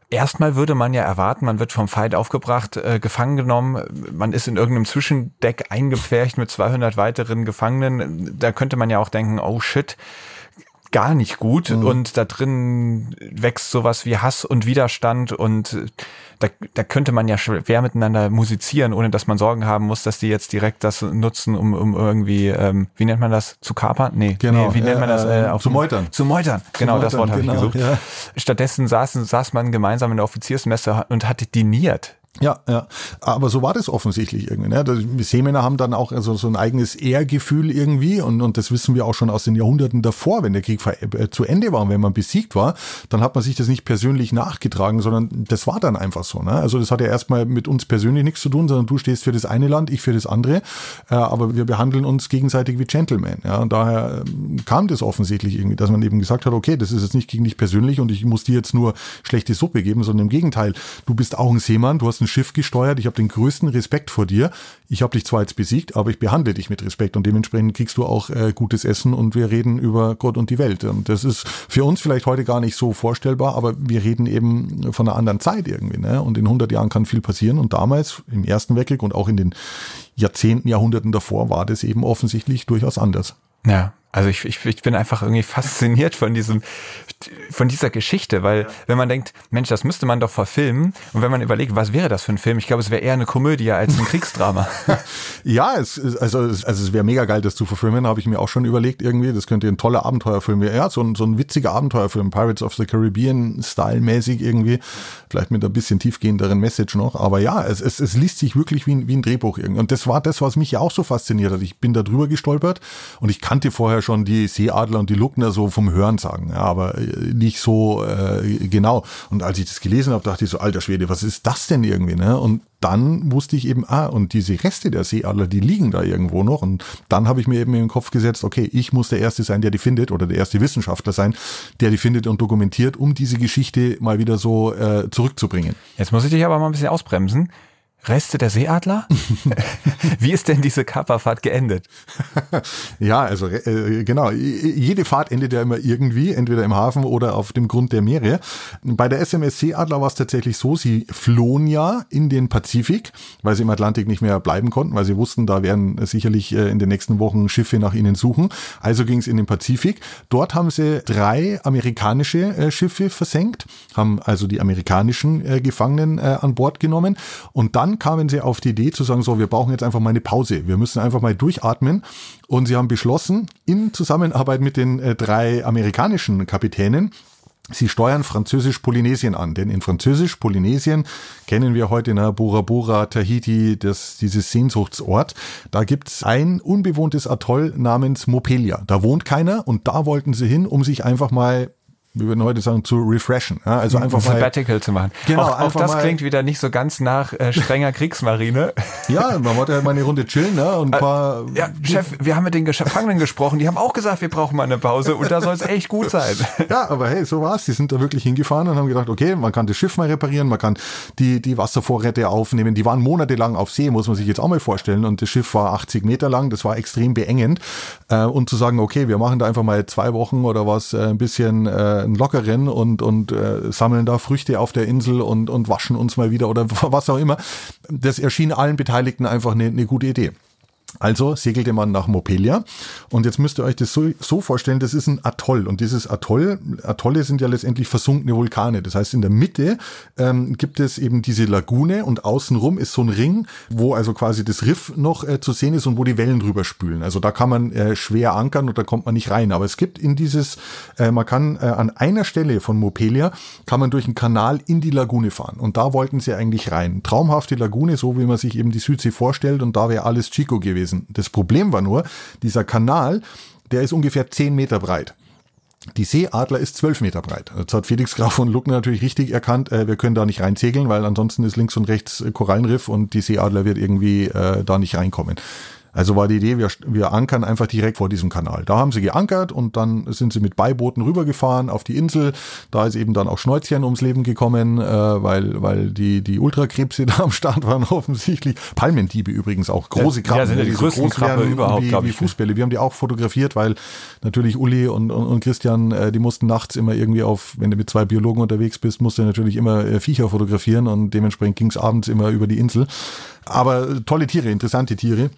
erstmal würde man ja erwarten, man wird vom Feind aufgebracht, äh, gefangen genommen, man ist in irgendeinem Zwischendeck eingepfercht mit 200 weiteren Gefangenen. Da könnte man ja auch denken, oh shit, gar nicht gut und da drin wächst sowas wie Hass und Widerstand und äh, da, da könnte man ja schwer miteinander musizieren, ohne dass man Sorgen haben muss, dass die jetzt direkt das nutzen, um, um irgendwie, ähm, wie nennt man das, zu kapern? Nee, Genau, nee, wie nennt man das? äh, auf zu meutern. Zu meutern, genau, das meutern, Wort habe genau, ich gesucht. ja. Stattdessen saßen, saß man gemeinsam in der Offiziersmesse und hat diniert. Ja, ja. Aber so war das offensichtlich irgendwie. Ne? Die Seemänner haben dann auch also so ein eigenes Ehrgefühl irgendwie und, und das wissen wir auch schon aus den Jahrhunderten davor, wenn der Krieg äh, zu Ende war und wenn man besiegt war, dann hat man sich das nicht persönlich nachgetragen, sondern das war dann einfach so. Ne? Also das hat ja erstmal mit uns persönlich nichts zu tun, sondern du stehst für das eine Land, ich für das andere, äh, aber wir behandeln uns gegenseitig wie Gentlemen. Ja? Und daher ähm, kam das offensichtlich irgendwie, dass man eben gesagt hat, okay, das ist jetzt nicht gegen dich persönlich und ich muss dir jetzt nur schlechte Suppe geben, sondern im Gegenteil, du bist auch ein Seemann, du hast ein Schiff gesteuert, ich habe den größten Respekt vor dir. Ich habe dich zwar jetzt besiegt, aber ich behandle dich mit Respekt und dementsprechend kriegst du auch äh, gutes Essen und wir reden über Gott und die Welt. Und das ist für uns vielleicht heute gar nicht so vorstellbar, aber wir reden eben von einer anderen Zeit irgendwie. Ne? Und in 100 Jahren kann viel passieren und damals im Ersten Weltkrieg und auch in den Jahrzehnten, Jahrhunderten davor war das eben offensichtlich durchaus anders. Ja, also ich, ich, ich bin einfach irgendwie fasziniert von diesem, von dieser Geschichte, weil wenn man denkt, Mensch, das müsste man doch verfilmen und wenn man überlegt, was wäre das für ein Film? Ich glaube, es wäre eher eine Komödie als ein Kriegsdrama. ja, es, also, also es wäre mega geil, das zu verfilmen, habe ich mir auch schon überlegt irgendwie. Das könnte ein toller Abenteuerfilm werden. Ja, so ein, so ein witziger Abenteuerfilm, Pirates of the Caribbean Style mäßig irgendwie, vielleicht mit ein bisschen tiefgehenderen Message noch. Aber ja, es, es, es liest sich wirklich wie ein, wie ein Drehbuch irgendwie. Und das war das, was mich ja auch so fasziniert hat. Ich bin da drüber gestolpert und ich kannte vorher vorher schon die Seeadler und die Luckner so vom Hören sagen, ja, aber äh, nicht so äh, genau. Und als ich das gelesen habe, dachte ich so, alter Schwede, was ist das denn irgendwie? Ne? Und dann wusste ich eben, ah, und diese Reste der Seeadler, die liegen da irgendwo noch. Und dann habe ich mir eben in den Kopf gesetzt, okay, ich muss der Erste sein, der die findet, oder der erste Wissenschaftler sein, der die findet und dokumentiert, um diese Geschichte mal wieder so äh, zurückzubringen. Jetzt muss ich dich aber mal ein bisschen ausbremsen. Reste der Seeadler? Wie ist denn diese Kaperfahrt geendet? ja, also äh, genau, jede Fahrt endet ja immer irgendwie, entweder im Hafen oder auf dem Grund der Meere. Bei der SMS Seeadler war es tatsächlich so, sie flohen ja in den Pazifik, weil sie im Atlantik nicht mehr bleiben konnten, weil sie wussten, da werden sicherlich äh, in den nächsten Wochen Schiffe nach ihnen suchen. Also ging es in den Pazifik. Dort haben sie drei amerikanische äh, Schiffe versenkt, haben also die amerikanischen äh, Gefangenen äh, an Bord genommen und dann dann kamen sie auf die Idee zu sagen, so, wir brauchen jetzt einfach mal eine Pause. Wir müssen einfach mal durchatmen. Und sie haben beschlossen, in Zusammenarbeit mit den äh, drei amerikanischen Kapitänen, Sie steuern Französisch-Polynesien an, denn in Französisch-Polynesien kennen wir heute na, Bora Bora, Tahiti, das, dieses Sehnsuchtsort. Da gibt's ein unbewohntes Atoll namens Mopelia. Da wohnt keiner und da wollten sie hin, um sich einfach mal wir würden heute sagen, zu refreshen. Ja, also einfach ein Sabbatical mal, zu machen. Genau, auch, auch das mal, klingt wieder nicht so ganz nach äh, strenger Kriegsmarine. ja, man wollte halt mal eine Runde chillen, ne? Und ein äh, paar. Ja, Chef, wir haben mit den Gefangenen gesprochen, die haben auch gesagt, wir brauchen mal eine Pause und da soll es echt gut sein. ja, aber hey, so war's. Die sind da wirklich hingefahren und haben gedacht, okay, man kann das Schiff mal reparieren, man kann die, die Wasservorräte aufnehmen. Die waren monatelang auf See, muss man sich jetzt auch mal vorstellen. Und das Schiff war 80 Meter lang, das war extrem beengend. Äh, und zu sagen, okay, wir machen da einfach mal zwei Wochen oder was, äh, ein bisschen äh, einen lockeren und, und äh, sammeln da Früchte auf der Insel und, und waschen uns mal wieder oder was auch immer. Das erschien allen Beteiligten einfach eine, eine gute Idee. Also segelte man nach Mopelia und jetzt müsst ihr euch das so, so, vorstellen, das ist ein Atoll und dieses Atoll, Atolle sind ja letztendlich versunkene Vulkane. Das heißt, in der Mitte ähm, gibt es eben diese Lagune und außenrum ist so ein Ring, wo also quasi das Riff noch äh, zu sehen ist und wo die Wellen drüber spülen. Also da kann man äh, schwer ankern und da kommt man nicht rein. Aber es gibt in dieses, äh, man kann äh, an einer Stelle von Mopelia kann man durch einen Kanal in die Lagune fahren und da wollten sie eigentlich rein. Traumhafte Lagune, so wie man sich eben die Südsee vorstellt und da wäre alles Chico gewesen gewesen. Das Problem war nur, dieser Kanal, der ist ungefähr 10 Meter breit. Die Seeadler ist 12 Meter breit. Jetzt hat Felix Graf von Luckner natürlich richtig erkannt, äh, wir können da nicht reinsegeln, weil ansonsten ist links und rechts Korallenriff und die Seeadler wird irgendwie äh, da nicht reinkommen. Also war die Idee, wir, wir ankern einfach direkt vor diesem Kanal. Da haben sie geankert und dann sind sie mit Beibooten rübergefahren auf die Insel. Da ist eben dann auch Schnäuzchen ums Leben gekommen, äh, weil, weil die, die Ultrakrebse da am Start waren offensichtlich. Palmendiebe übrigens auch. Große Krabben. Ja, sind ja die größten Krabbe überhaupt, wie, wie Fußbälle. Wir haben die auch fotografiert, weil natürlich Uli und, und, und Christian, äh, die mussten nachts immer irgendwie auf, wenn du mit zwei Biologen unterwegs bist, musst du natürlich immer äh, Viecher fotografieren und dementsprechend ging es abends immer über die Insel. Aber tolle Tiere, interessante Tiere.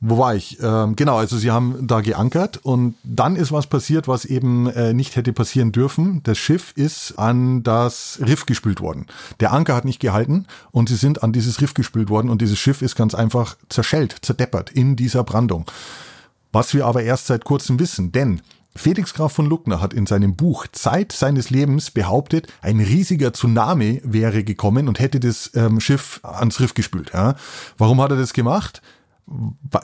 Wo war ich? Ähm, genau, also sie haben da geankert und dann ist was passiert, was eben äh, nicht hätte passieren dürfen. Das Schiff ist an das Riff gespült worden. Der Anker hat nicht gehalten und sie sind an dieses Riff gespült worden und dieses Schiff ist ganz einfach zerschellt, zerdeppert in dieser Brandung. Was wir aber erst seit kurzem wissen, denn Felix Graf von Luckner hat in seinem Buch Zeit seines Lebens behauptet, ein riesiger Tsunami wäre gekommen und hätte das ähm, Schiff ans Riff gespült. Ja. Warum hat er das gemacht?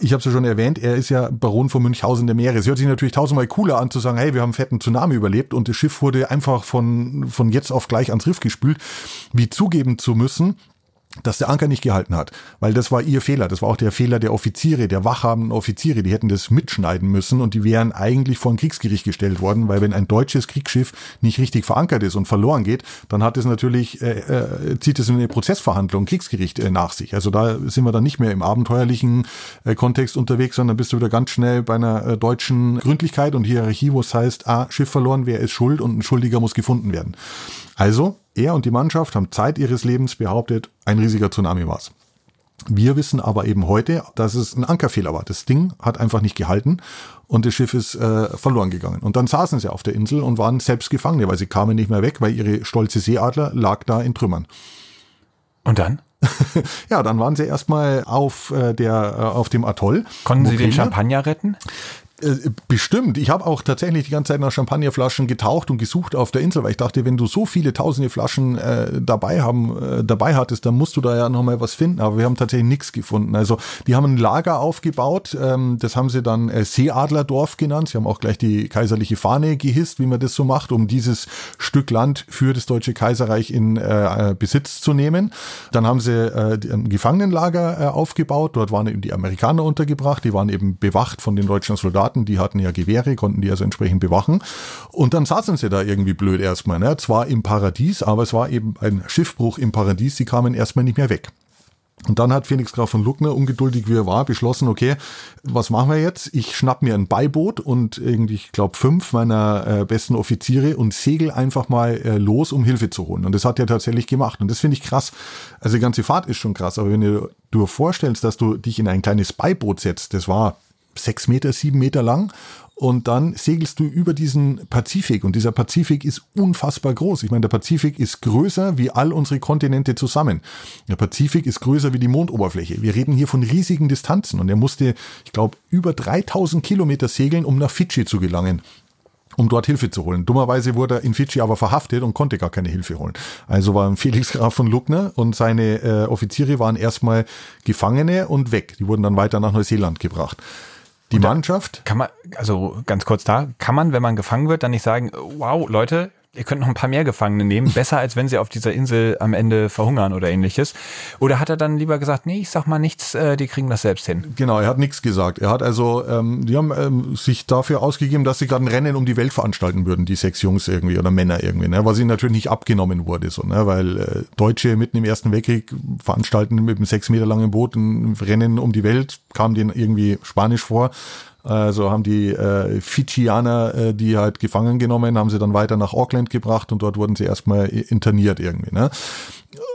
Ich habe es ja schon erwähnt, er ist ja Baron von Münchhausen der Meere. Es hört sich natürlich tausendmal cooler an zu sagen, hey, wir haben einen fetten Tsunami überlebt und das Schiff wurde einfach von, von jetzt auf gleich ans Riff gespült, wie zugeben zu müssen, dass der Anker nicht gehalten hat, weil das war ihr Fehler. Das war auch der Fehler der Offiziere, der wachhabenden Offiziere. Die hätten das mitschneiden müssen und die wären eigentlich vor ein Kriegsgericht gestellt worden, weil wenn ein deutsches Kriegsschiff nicht richtig verankert ist und verloren geht, dann hat es natürlich, äh, äh, zieht es in eine Prozessverhandlung, Kriegsgericht äh, nach sich. Also da sind wir dann nicht mehr im abenteuerlichen äh, Kontext unterwegs, sondern bist du wieder ganz schnell bei einer äh, deutschen Gründlichkeit und Hierarchie, wo es heißt, ah, Schiff verloren, wer ist schuld und ein Schuldiger muss gefunden werden. Also er und die Mannschaft haben Zeit ihres Lebens behauptet, ein riesiger Tsunami war's. Wir wissen aber eben heute, dass es ein Ankerfehler war. Das Ding hat einfach nicht gehalten und das Schiff ist äh, verloren gegangen. Und dann saßen sie auf der Insel und waren selbst Gefangene, weil sie kamen nicht mehr weg, weil ihre stolze Seeadler lag da in Trümmern. Und dann? ja, dann waren sie erstmal auf äh, der äh, auf dem Atoll. Konnten Sie den Champagner retten? Äh, bestimmt. Ich habe auch tatsächlich die ganze Zeit nach Champagnerflaschen getaucht und gesucht auf der Insel, weil ich dachte, wenn du so viele tausende Flaschen äh, dabei haben, äh, dabei hattest, dann musst du da ja nochmal was finden. Aber wir haben tatsächlich nichts gefunden. Also die haben ein Lager aufgebaut, ähm, das haben sie dann äh, Seeadlerdorf genannt. Sie haben auch gleich die kaiserliche Fahne gehisst, wie man das so macht, um dieses Stück Land für das Deutsche Kaiserreich in äh, äh Besitz zu nehmen. Dann haben sie äh, ein Gefangenenlager äh, aufgebaut. Dort waren eben die Amerikaner untergebracht. Die waren eben bewacht von den deutschen Soldaten hatten, die hatten ja Gewehre, konnten die also entsprechend bewachen. Und dann saßen sie da irgendwie blöd erstmal. Ne? Zwar im Paradies, aber es war eben ein Schiffbruch im Paradies, sie kamen erstmal nicht mehr weg. Und dann hat Felix Graf von Luckner, ungeduldig wie er war, beschlossen, okay, was machen wir jetzt? Ich schnapp mir ein Beiboot und irgendwie, ich glaube, fünf meiner äh, besten Offiziere und segel einfach mal äh, los, um Hilfe zu holen. Und das hat er tatsächlich gemacht. Und das finde ich krass. Also die ganze Fahrt ist schon krass. Aber wenn du dir vorstellst, dass du dich in ein kleines Beiboot setzt, das war sechs Meter, sieben Meter lang. Und dann segelst du über diesen Pazifik. Und dieser Pazifik ist unfassbar groß. Ich meine, der Pazifik ist größer wie all unsere Kontinente zusammen. Der Pazifik ist größer wie die Mondoberfläche. Wir reden hier von riesigen Distanzen. Und er musste, ich glaube, über 3000 Kilometer segeln, um nach Fidschi zu gelangen um dort Hilfe zu holen. Dummerweise wurde er in Fidschi aber verhaftet und konnte gar keine Hilfe holen. Also waren Felix Graf von Luckner und seine äh, Offiziere waren erstmal Gefangene und weg. Die wurden dann weiter nach Neuseeland gebracht. Die Mannschaft? Kann man, also ganz kurz da, kann man, wenn man gefangen wird, dann nicht sagen, wow, Leute, ihr könnt noch ein paar mehr Gefangene nehmen, besser als wenn sie auf dieser Insel am Ende verhungern oder ähnliches. Oder hat er dann lieber gesagt, nee, ich sag mal nichts, äh, die kriegen das selbst hin? Genau, er hat nichts gesagt. Er hat also, ähm, die haben ähm, sich dafür ausgegeben, dass sie gerade ein Rennen um die Welt veranstalten würden, die sechs Jungs irgendwie oder Männer irgendwie, ne? was ihnen natürlich nicht abgenommen wurde, so, ne? weil äh, Deutsche mitten im Ersten Weltkrieg veranstalten mit einem sechs Meter langen Boot ein Rennen um die Welt, kam denen irgendwie spanisch vor also haben die äh, Fidschianer äh, die halt gefangen genommen, haben sie dann weiter nach Auckland gebracht und dort wurden sie erstmal interniert irgendwie. Ne?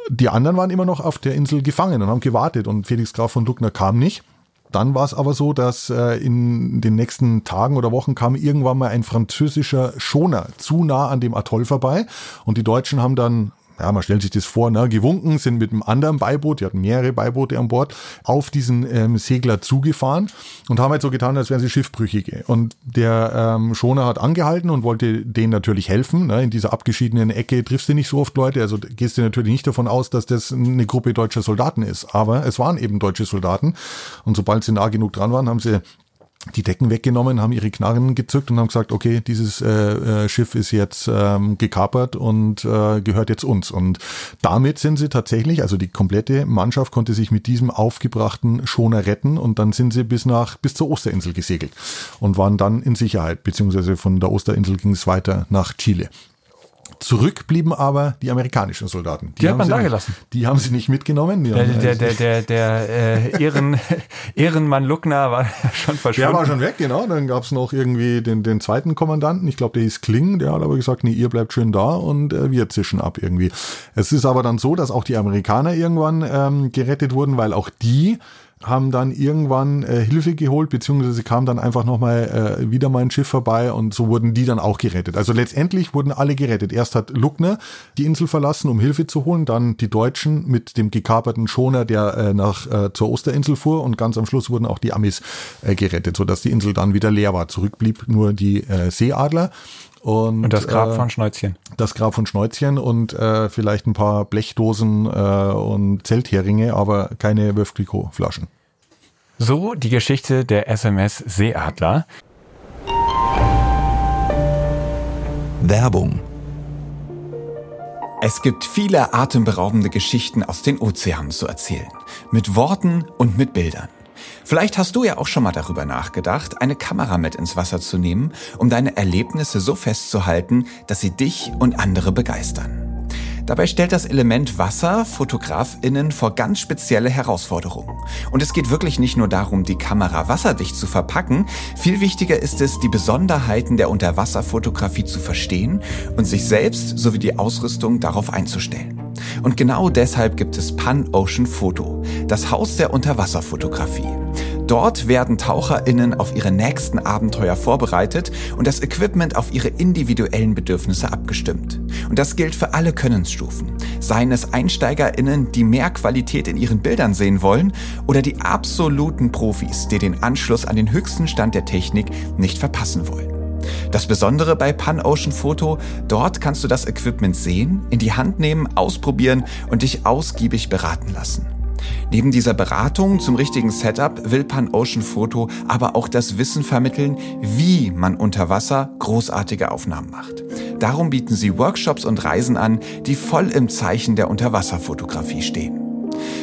Die anderen waren immer noch auf der Insel gefangen und haben gewartet und Felix Graf von Luckner kam nicht. Dann war es aber so, dass äh, in den nächsten Tagen oder Wochen kam irgendwann mal ein französischer Schoner zu nah an dem Atoll vorbei und die Deutschen haben dann ja, man stellt sich das vor, ne, gewunken, sind mit einem anderen Beiboot, die hatten mehrere Beiboote an Bord, auf diesen ähm, Segler zugefahren und haben halt so getan, als wären sie Schiffbrüchige. Und der ähm, Schoner hat angehalten und wollte denen natürlich helfen. Ne? In dieser abgeschiedenen Ecke triffst du nicht so oft Leute, also gehst du natürlich nicht davon aus, dass das eine Gruppe deutscher Soldaten ist. Aber es waren eben deutsche Soldaten. Und sobald sie nah genug dran waren, haben sie die Decken weggenommen, haben ihre Knarren gezückt und haben gesagt, okay, dieses äh, äh, Schiff ist jetzt ähm, gekapert und äh, gehört jetzt uns. Und damit sind sie tatsächlich, also die komplette Mannschaft konnte sich mit diesem aufgebrachten Schoner retten und dann sind sie bis nach bis zur Osterinsel gesegelt und waren dann in Sicherheit, beziehungsweise von der Osterinsel ging es weiter nach Chile. Zurück blieben aber die amerikanischen Soldaten. Die, die hat man da gelassen. Die haben sie nicht mitgenommen. Der, der, der, der, der äh, Ehren, Ehrenmann Luckner war schon verschwunden. Der war schon weg, genau. Dann gab's noch irgendwie den, den zweiten Kommandanten. Ich glaube, der hieß Kling. Der hat aber gesagt, nee, ihr bleibt schön da und äh, wir zischen ab irgendwie. Es ist aber dann so, dass auch die Amerikaner irgendwann ähm, gerettet wurden, weil auch die haben dann irgendwann äh, Hilfe geholt, beziehungsweise kam dann einfach nochmal äh, wieder mal ein Schiff vorbei und so wurden die dann auch gerettet. Also letztendlich wurden alle gerettet. Erst hat Luckner die Insel verlassen, um Hilfe zu holen, dann die Deutschen mit dem gekaperten Schoner, der äh, nach äh, zur Osterinsel fuhr und ganz am Schluss wurden auch die Amis äh, gerettet, sodass die Insel dann wieder leer war. Zurück blieb nur die äh, Seeadler. Und, und, das Grab äh, von Schnäuzchen. Das Grab von Schnäuzchen und äh, vielleicht ein paar Blechdosen äh, und Zeltheringe, aber keine Wölfkliko-Flaschen. So die Geschichte der SMS Seeadler. Werbung Es gibt viele atemberaubende Geschichten aus den Ozeanen zu erzählen. Mit Worten und mit Bildern. Vielleicht hast du ja auch schon mal darüber nachgedacht, eine Kamera mit ins Wasser zu nehmen, um deine Erlebnisse so festzuhalten, dass sie dich und andere begeistern. Dabei stellt das Element Wasser Fotografinnen vor ganz spezielle Herausforderungen. Und es geht wirklich nicht nur darum, die Kamera wasserdicht zu verpacken, viel wichtiger ist es, die Besonderheiten der Unterwasserfotografie zu verstehen und sich selbst sowie die Ausrüstung darauf einzustellen. Und genau deshalb gibt es Pan Ocean Photo, das Haus der Unterwasserfotografie. Dort werden TaucherInnen auf ihre nächsten Abenteuer vorbereitet und das Equipment auf ihre individuellen Bedürfnisse abgestimmt. Und das gilt für alle Könnensstufen. Seien es EinsteigerInnen, die mehr Qualität in ihren Bildern sehen wollen, oder die absoluten Profis, die den Anschluss an den höchsten Stand der Technik nicht verpassen wollen. Das Besondere bei Pan Ocean Photo, dort kannst du das Equipment sehen, in die Hand nehmen, ausprobieren und dich ausgiebig beraten lassen. Neben dieser Beratung zum richtigen Setup will Pan Ocean Photo aber auch das Wissen vermitteln, wie man unter Wasser großartige Aufnahmen macht. Darum bieten sie Workshops und Reisen an, die voll im Zeichen der Unterwasserfotografie stehen.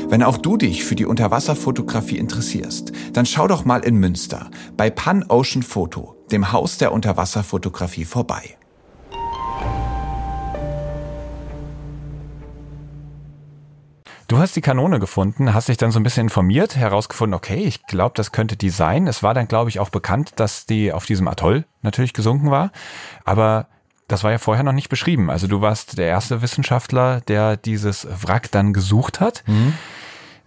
Wenn auch du dich für die Unterwasserfotografie interessierst, dann schau doch mal in Münster bei Pan Ocean Photo, dem Haus der Unterwasserfotografie vorbei. Du hast die Kanone gefunden, hast dich dann so ein bisschen informiert, herausgefunden, okay, ich glaube, das könnte die sein. Es war dann, glaube ich, auch bekannt, dass die auf diesem Atoll natürlich gesunken war. Aber das war ja vorher noch nicht beschrieben. Also du warst der erste Wissenschaftler, der dieses Wrack dann gesucht hat. Mhm.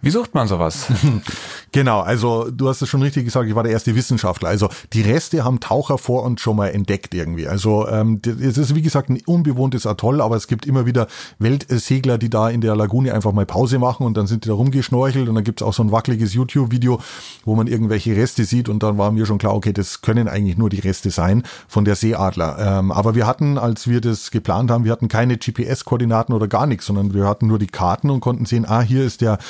Wie sucht man sowas? genau, also du hast es schon richtig gesagt, ich war der erste Wissenschaftler. Also die Reste haben Taucher vor uns schon mal entdeckt irgendwie. Also ähm, es ist wie gesagt ein unbewohntes Atoll, aber es gibt immer wieder Weltsegler, die da in der Lagune einfach mal Pause machen und dann sind die da rumgeschnorchelt und dann gibt's auch so ein wackeliges YouTube-Video, wo man irgendwelche Reste sieht und dann war mir schon klar, okay, das können eigentlich nur die Reste sein von der Seeadler. Ähm, aber wir hatten, als wir das geplant haben, wir hatten keine GPS-Koordinaten oder gar nichts, sondern wir hatten nur die Karten und konnten sehen, ah, hier ist der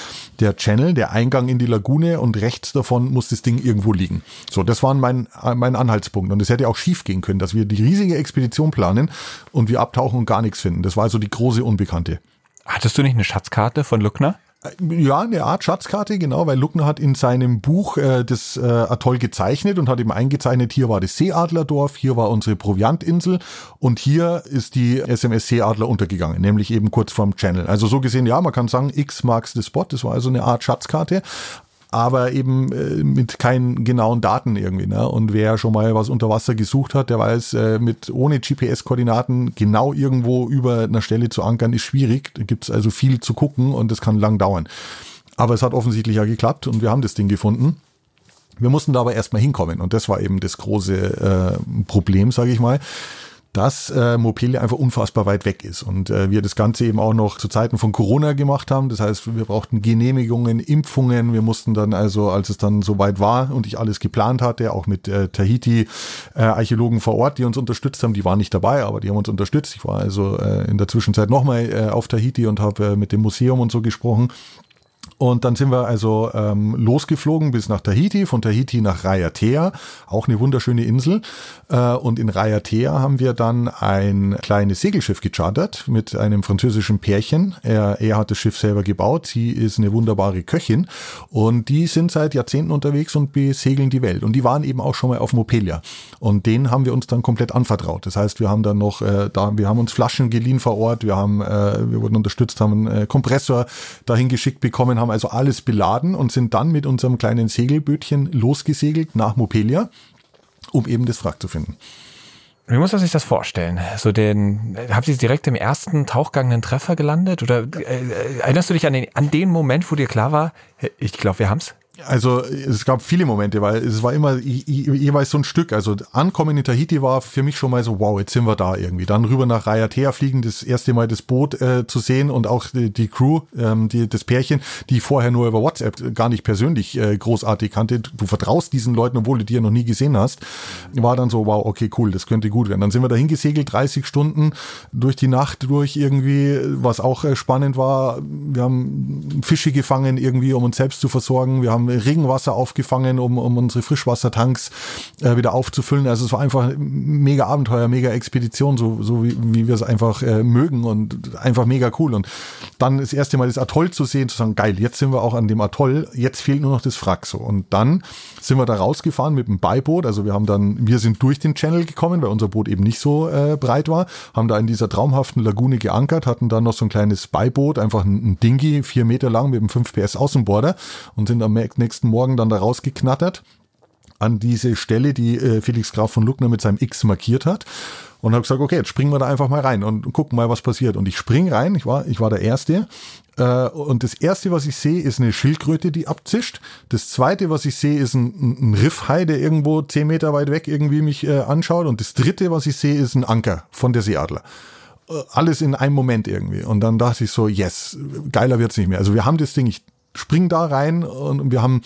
der Channel, der Eingang in die Lagune und rechts davon muss das Ding irgendwo liegen. So, das war mein, mein Anhaltspunkt. Und es hätte auch schief gehen können, dass wir die riesige Expedition planen und wir abtauchen und gar nichts finden. Das war also die große Unbekannte. Hattest du nicht eine Schatzkarte von Lückner? Ja, eine Art Schatzkarte, genau, weil Luckner hat in seinem Buch äh, das äh, Atoll gezeichnet und hat eben eingezeichnet, hier war das Seeadlerdorf, hier war unsere Proviantinsel und hier ist die SMS Seeadler untergegangen, nämlich eben kurz vorm Channel. Also so gesehen, ja, man kann sagen, X marks the spot, das war also eine Art Schatzkarte, aber eben äh, mit keinen genauen Daten irgendwie. Ne? Und wer schon mal was unter Wasser gesucht hat, der weiß, äh, mit ohne GPS-Koordinaten genau irgendwo über einer Stelle zu ankern, ist schwierig. Da gibt's also viel zu gucken und das kann lang dauern. Aber es hat offensichtlich ja geklappt und wir haben das Ding gefunden. Wir mussten da aber erstmal hinkommen und das war eben das große äh, Problem, sage ich mal dass äh, Mopelia einfach unfassbar weit weg ist. Und äh, wir das Ganze eben auch noch zu Zeiten von Corona gemacht haben. Das heißt, wir brauchten Genehmigungen, Impfungen. Wir mussten dann also, als es dann soweit war und ich alles geplant hatte, auch mit äh, Tahiti-Archäologen äh, vor Ort, die uns unterstützt haben. Die waren nicht dabei, aber die haben uns unterstützt. Ich war also äh, in der Zwischenzeit nochmal äh, auf Tahiti und habe äh, mit dem Museum und so gesprochen. Und dann sind wir also ähm, losgeflogen bis nach Tahiti, von Tahiti nach Raiatea, auch eine wunderschöne Insel. Äh, und in Raiatea haben wir dann ein kleines Segelschiff gechartert mit einem französischen Pärchen. Er, er hat das Schiff selber gebaut, sie ist eine wunderbare Köchin und die sind seit Jahrzehnten unterwegs und besegeln die Welt. Und die waren eben auch schon mal auf Mopelia. Und denen haben wir uns dann komplett anvertraut. Das heißt, wir haben dann noch, äh, da, wir haben uns Flaschen geliehen vor Ort, wir haben, äh, wir wurden unterstützt, haben einen äh, Kompressor dahin geschickt bekommen, haben haben also alles beladen und sind dann mit unserem kleinen Segelbötchen losgesegelt nach Mopelia, um eben das Wrack zu finden. Wie muss man sich das vorstellen? So den, habt ihr direkt im ersten Tauchgang einen Treffer gelandet? Oder äh, erinnerst du dich an den, an den Moment, wo dir klar war, ich glaube, wir haben's? Also es gab viele Momente, weil es war immer jeweils so ein Stück. Also Ankommen in Tahiti war für mich schon mal so, wow, jetzt sind wir da irgendwie. Dann rüber nach Raiatea fliegen, das erste Mal das Boot äh, zu sehen und auch die, die Crew, ähm, die, das Pärchen, die vorher nur über WhatsApp gar nicht persönlich äh, großartig kannte. Du vertraust diesen Leuten, obwohl du die ja noch nie gesehen hast. War dann so, wow, okay, cool, das könnte gut werden. Dann sind wir dahin gesegelt, 30 Stunden durch die Nacht durch irgendwie, was auch äh, spannend war. Wir haben Fische gefangen irgendwie, um uns selbst zu versorgen. Wir haben Regenwasser aufgefangen, um, um unsere Frischwassertanks äh, wieder aufzufüllen. Also es war einfach mega Abenteuer, mega Expedition, so, so wie, wie wir es einfach äh, mögen und einfach mega cool. Und dann das erste Mal das Atoll zu sehen, zu sagen, geil, jetzt sind wir auch an dem Atoll, jetzt fehlt nur noch das Frack so. Und dann sind wir da rausgefahren mit dem Beiboot. Also wir haben dann, wir sind durch den Channel gekommen, weil unser Boot eben nicht so äh, breit war, haben da in dieser traumhaften Lagune geankert, hatten dann noch so ein kleines Beiboot, einfach ein, ein Dingy, vier Meter lang mit einem 5 PS Außenborder und sind am nächsten Morgen dann da rausgeknattert an diese Stelle, die äh, Felix Graf von Luckner mit seinem X markiert hat und habe gesagt, okay, jetzt springen wir da einfach mal rein und gucken mal, was passiert. Und ich spring rein, ich war, ich war der Erste. Äh, und das Erste, was ich sehe, ist eine Schildkröte, die abzischt. Das Zweite, was ich sehe, ist ein, ein Riffhai, der irgendwo zehn Meter weit weg irgendwie mich äh, anschaut. Und das Dritte, was ich sehe, ist ein Anker von der Seeadler äh, alles in einem Moment irgendwie. Und dann dachte ich so, yes, geiler wird's nicht mehr. Also wir haben das Ding, ich spring da rein und wir haben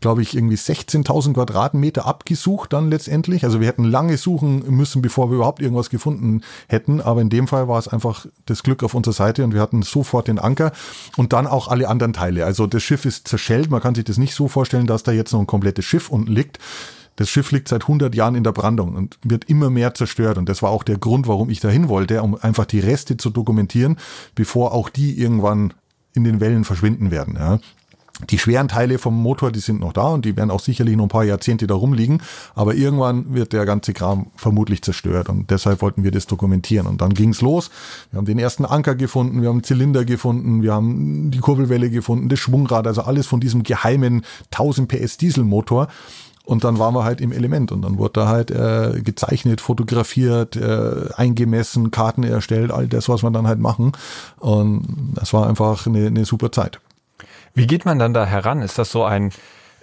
glaube ich, irgendwie 16.000 Quadratmeter abgesucht dann letztendlich. Also wir hätten lange suchen müssen, bevor wir überhaupt irgendwas gefunden hätten. Aber in dem Fall war es einfach das Glück auf unserer Seite und wir hatten sofort den Anker und dann auch alle anderen Teile. Also das Schiff ist zerschellt. Man kann sich das nicht so vorstellen, dass da jetzt noch ein komplettes Schiff unten liegt. Das Schiff liegt seit 100 Jahren in der Brandung und wird immer mehr zerstört. Und das war auch der Grund, warum ich dahin wollte, um einfach die Reste zu dokumentieren, bevor auch die irgendwann in den Wellen verschwinden werden. Ja. Die schweren Teile vom Motor, die sind noch da und die werden auch sicherlich noch ein paar Jahrzehnte da rumliegen. Aber irgendwann wird der ganze Kram vermutlich zerstört und deshalb wollten wir das dokumentieren. Und dann ging's los. Wir haben den ersten Anker gefunden, wir haben Zylinder gefunden, wir haben die Kurbelwelle gefunden, das Schwungrad, also alles von diesem geheimen 1000 PS Dieselmotor. Und dann waren wir halt im Element und dann wurde da halt äh, gezeichnet, fotografiert, äh, eingemessen, Karten erstellt, all das, was wir dann halt machen. Und das war einfach eine, eine super Zeit. Wie geht man dann da heran? Ist das so ein,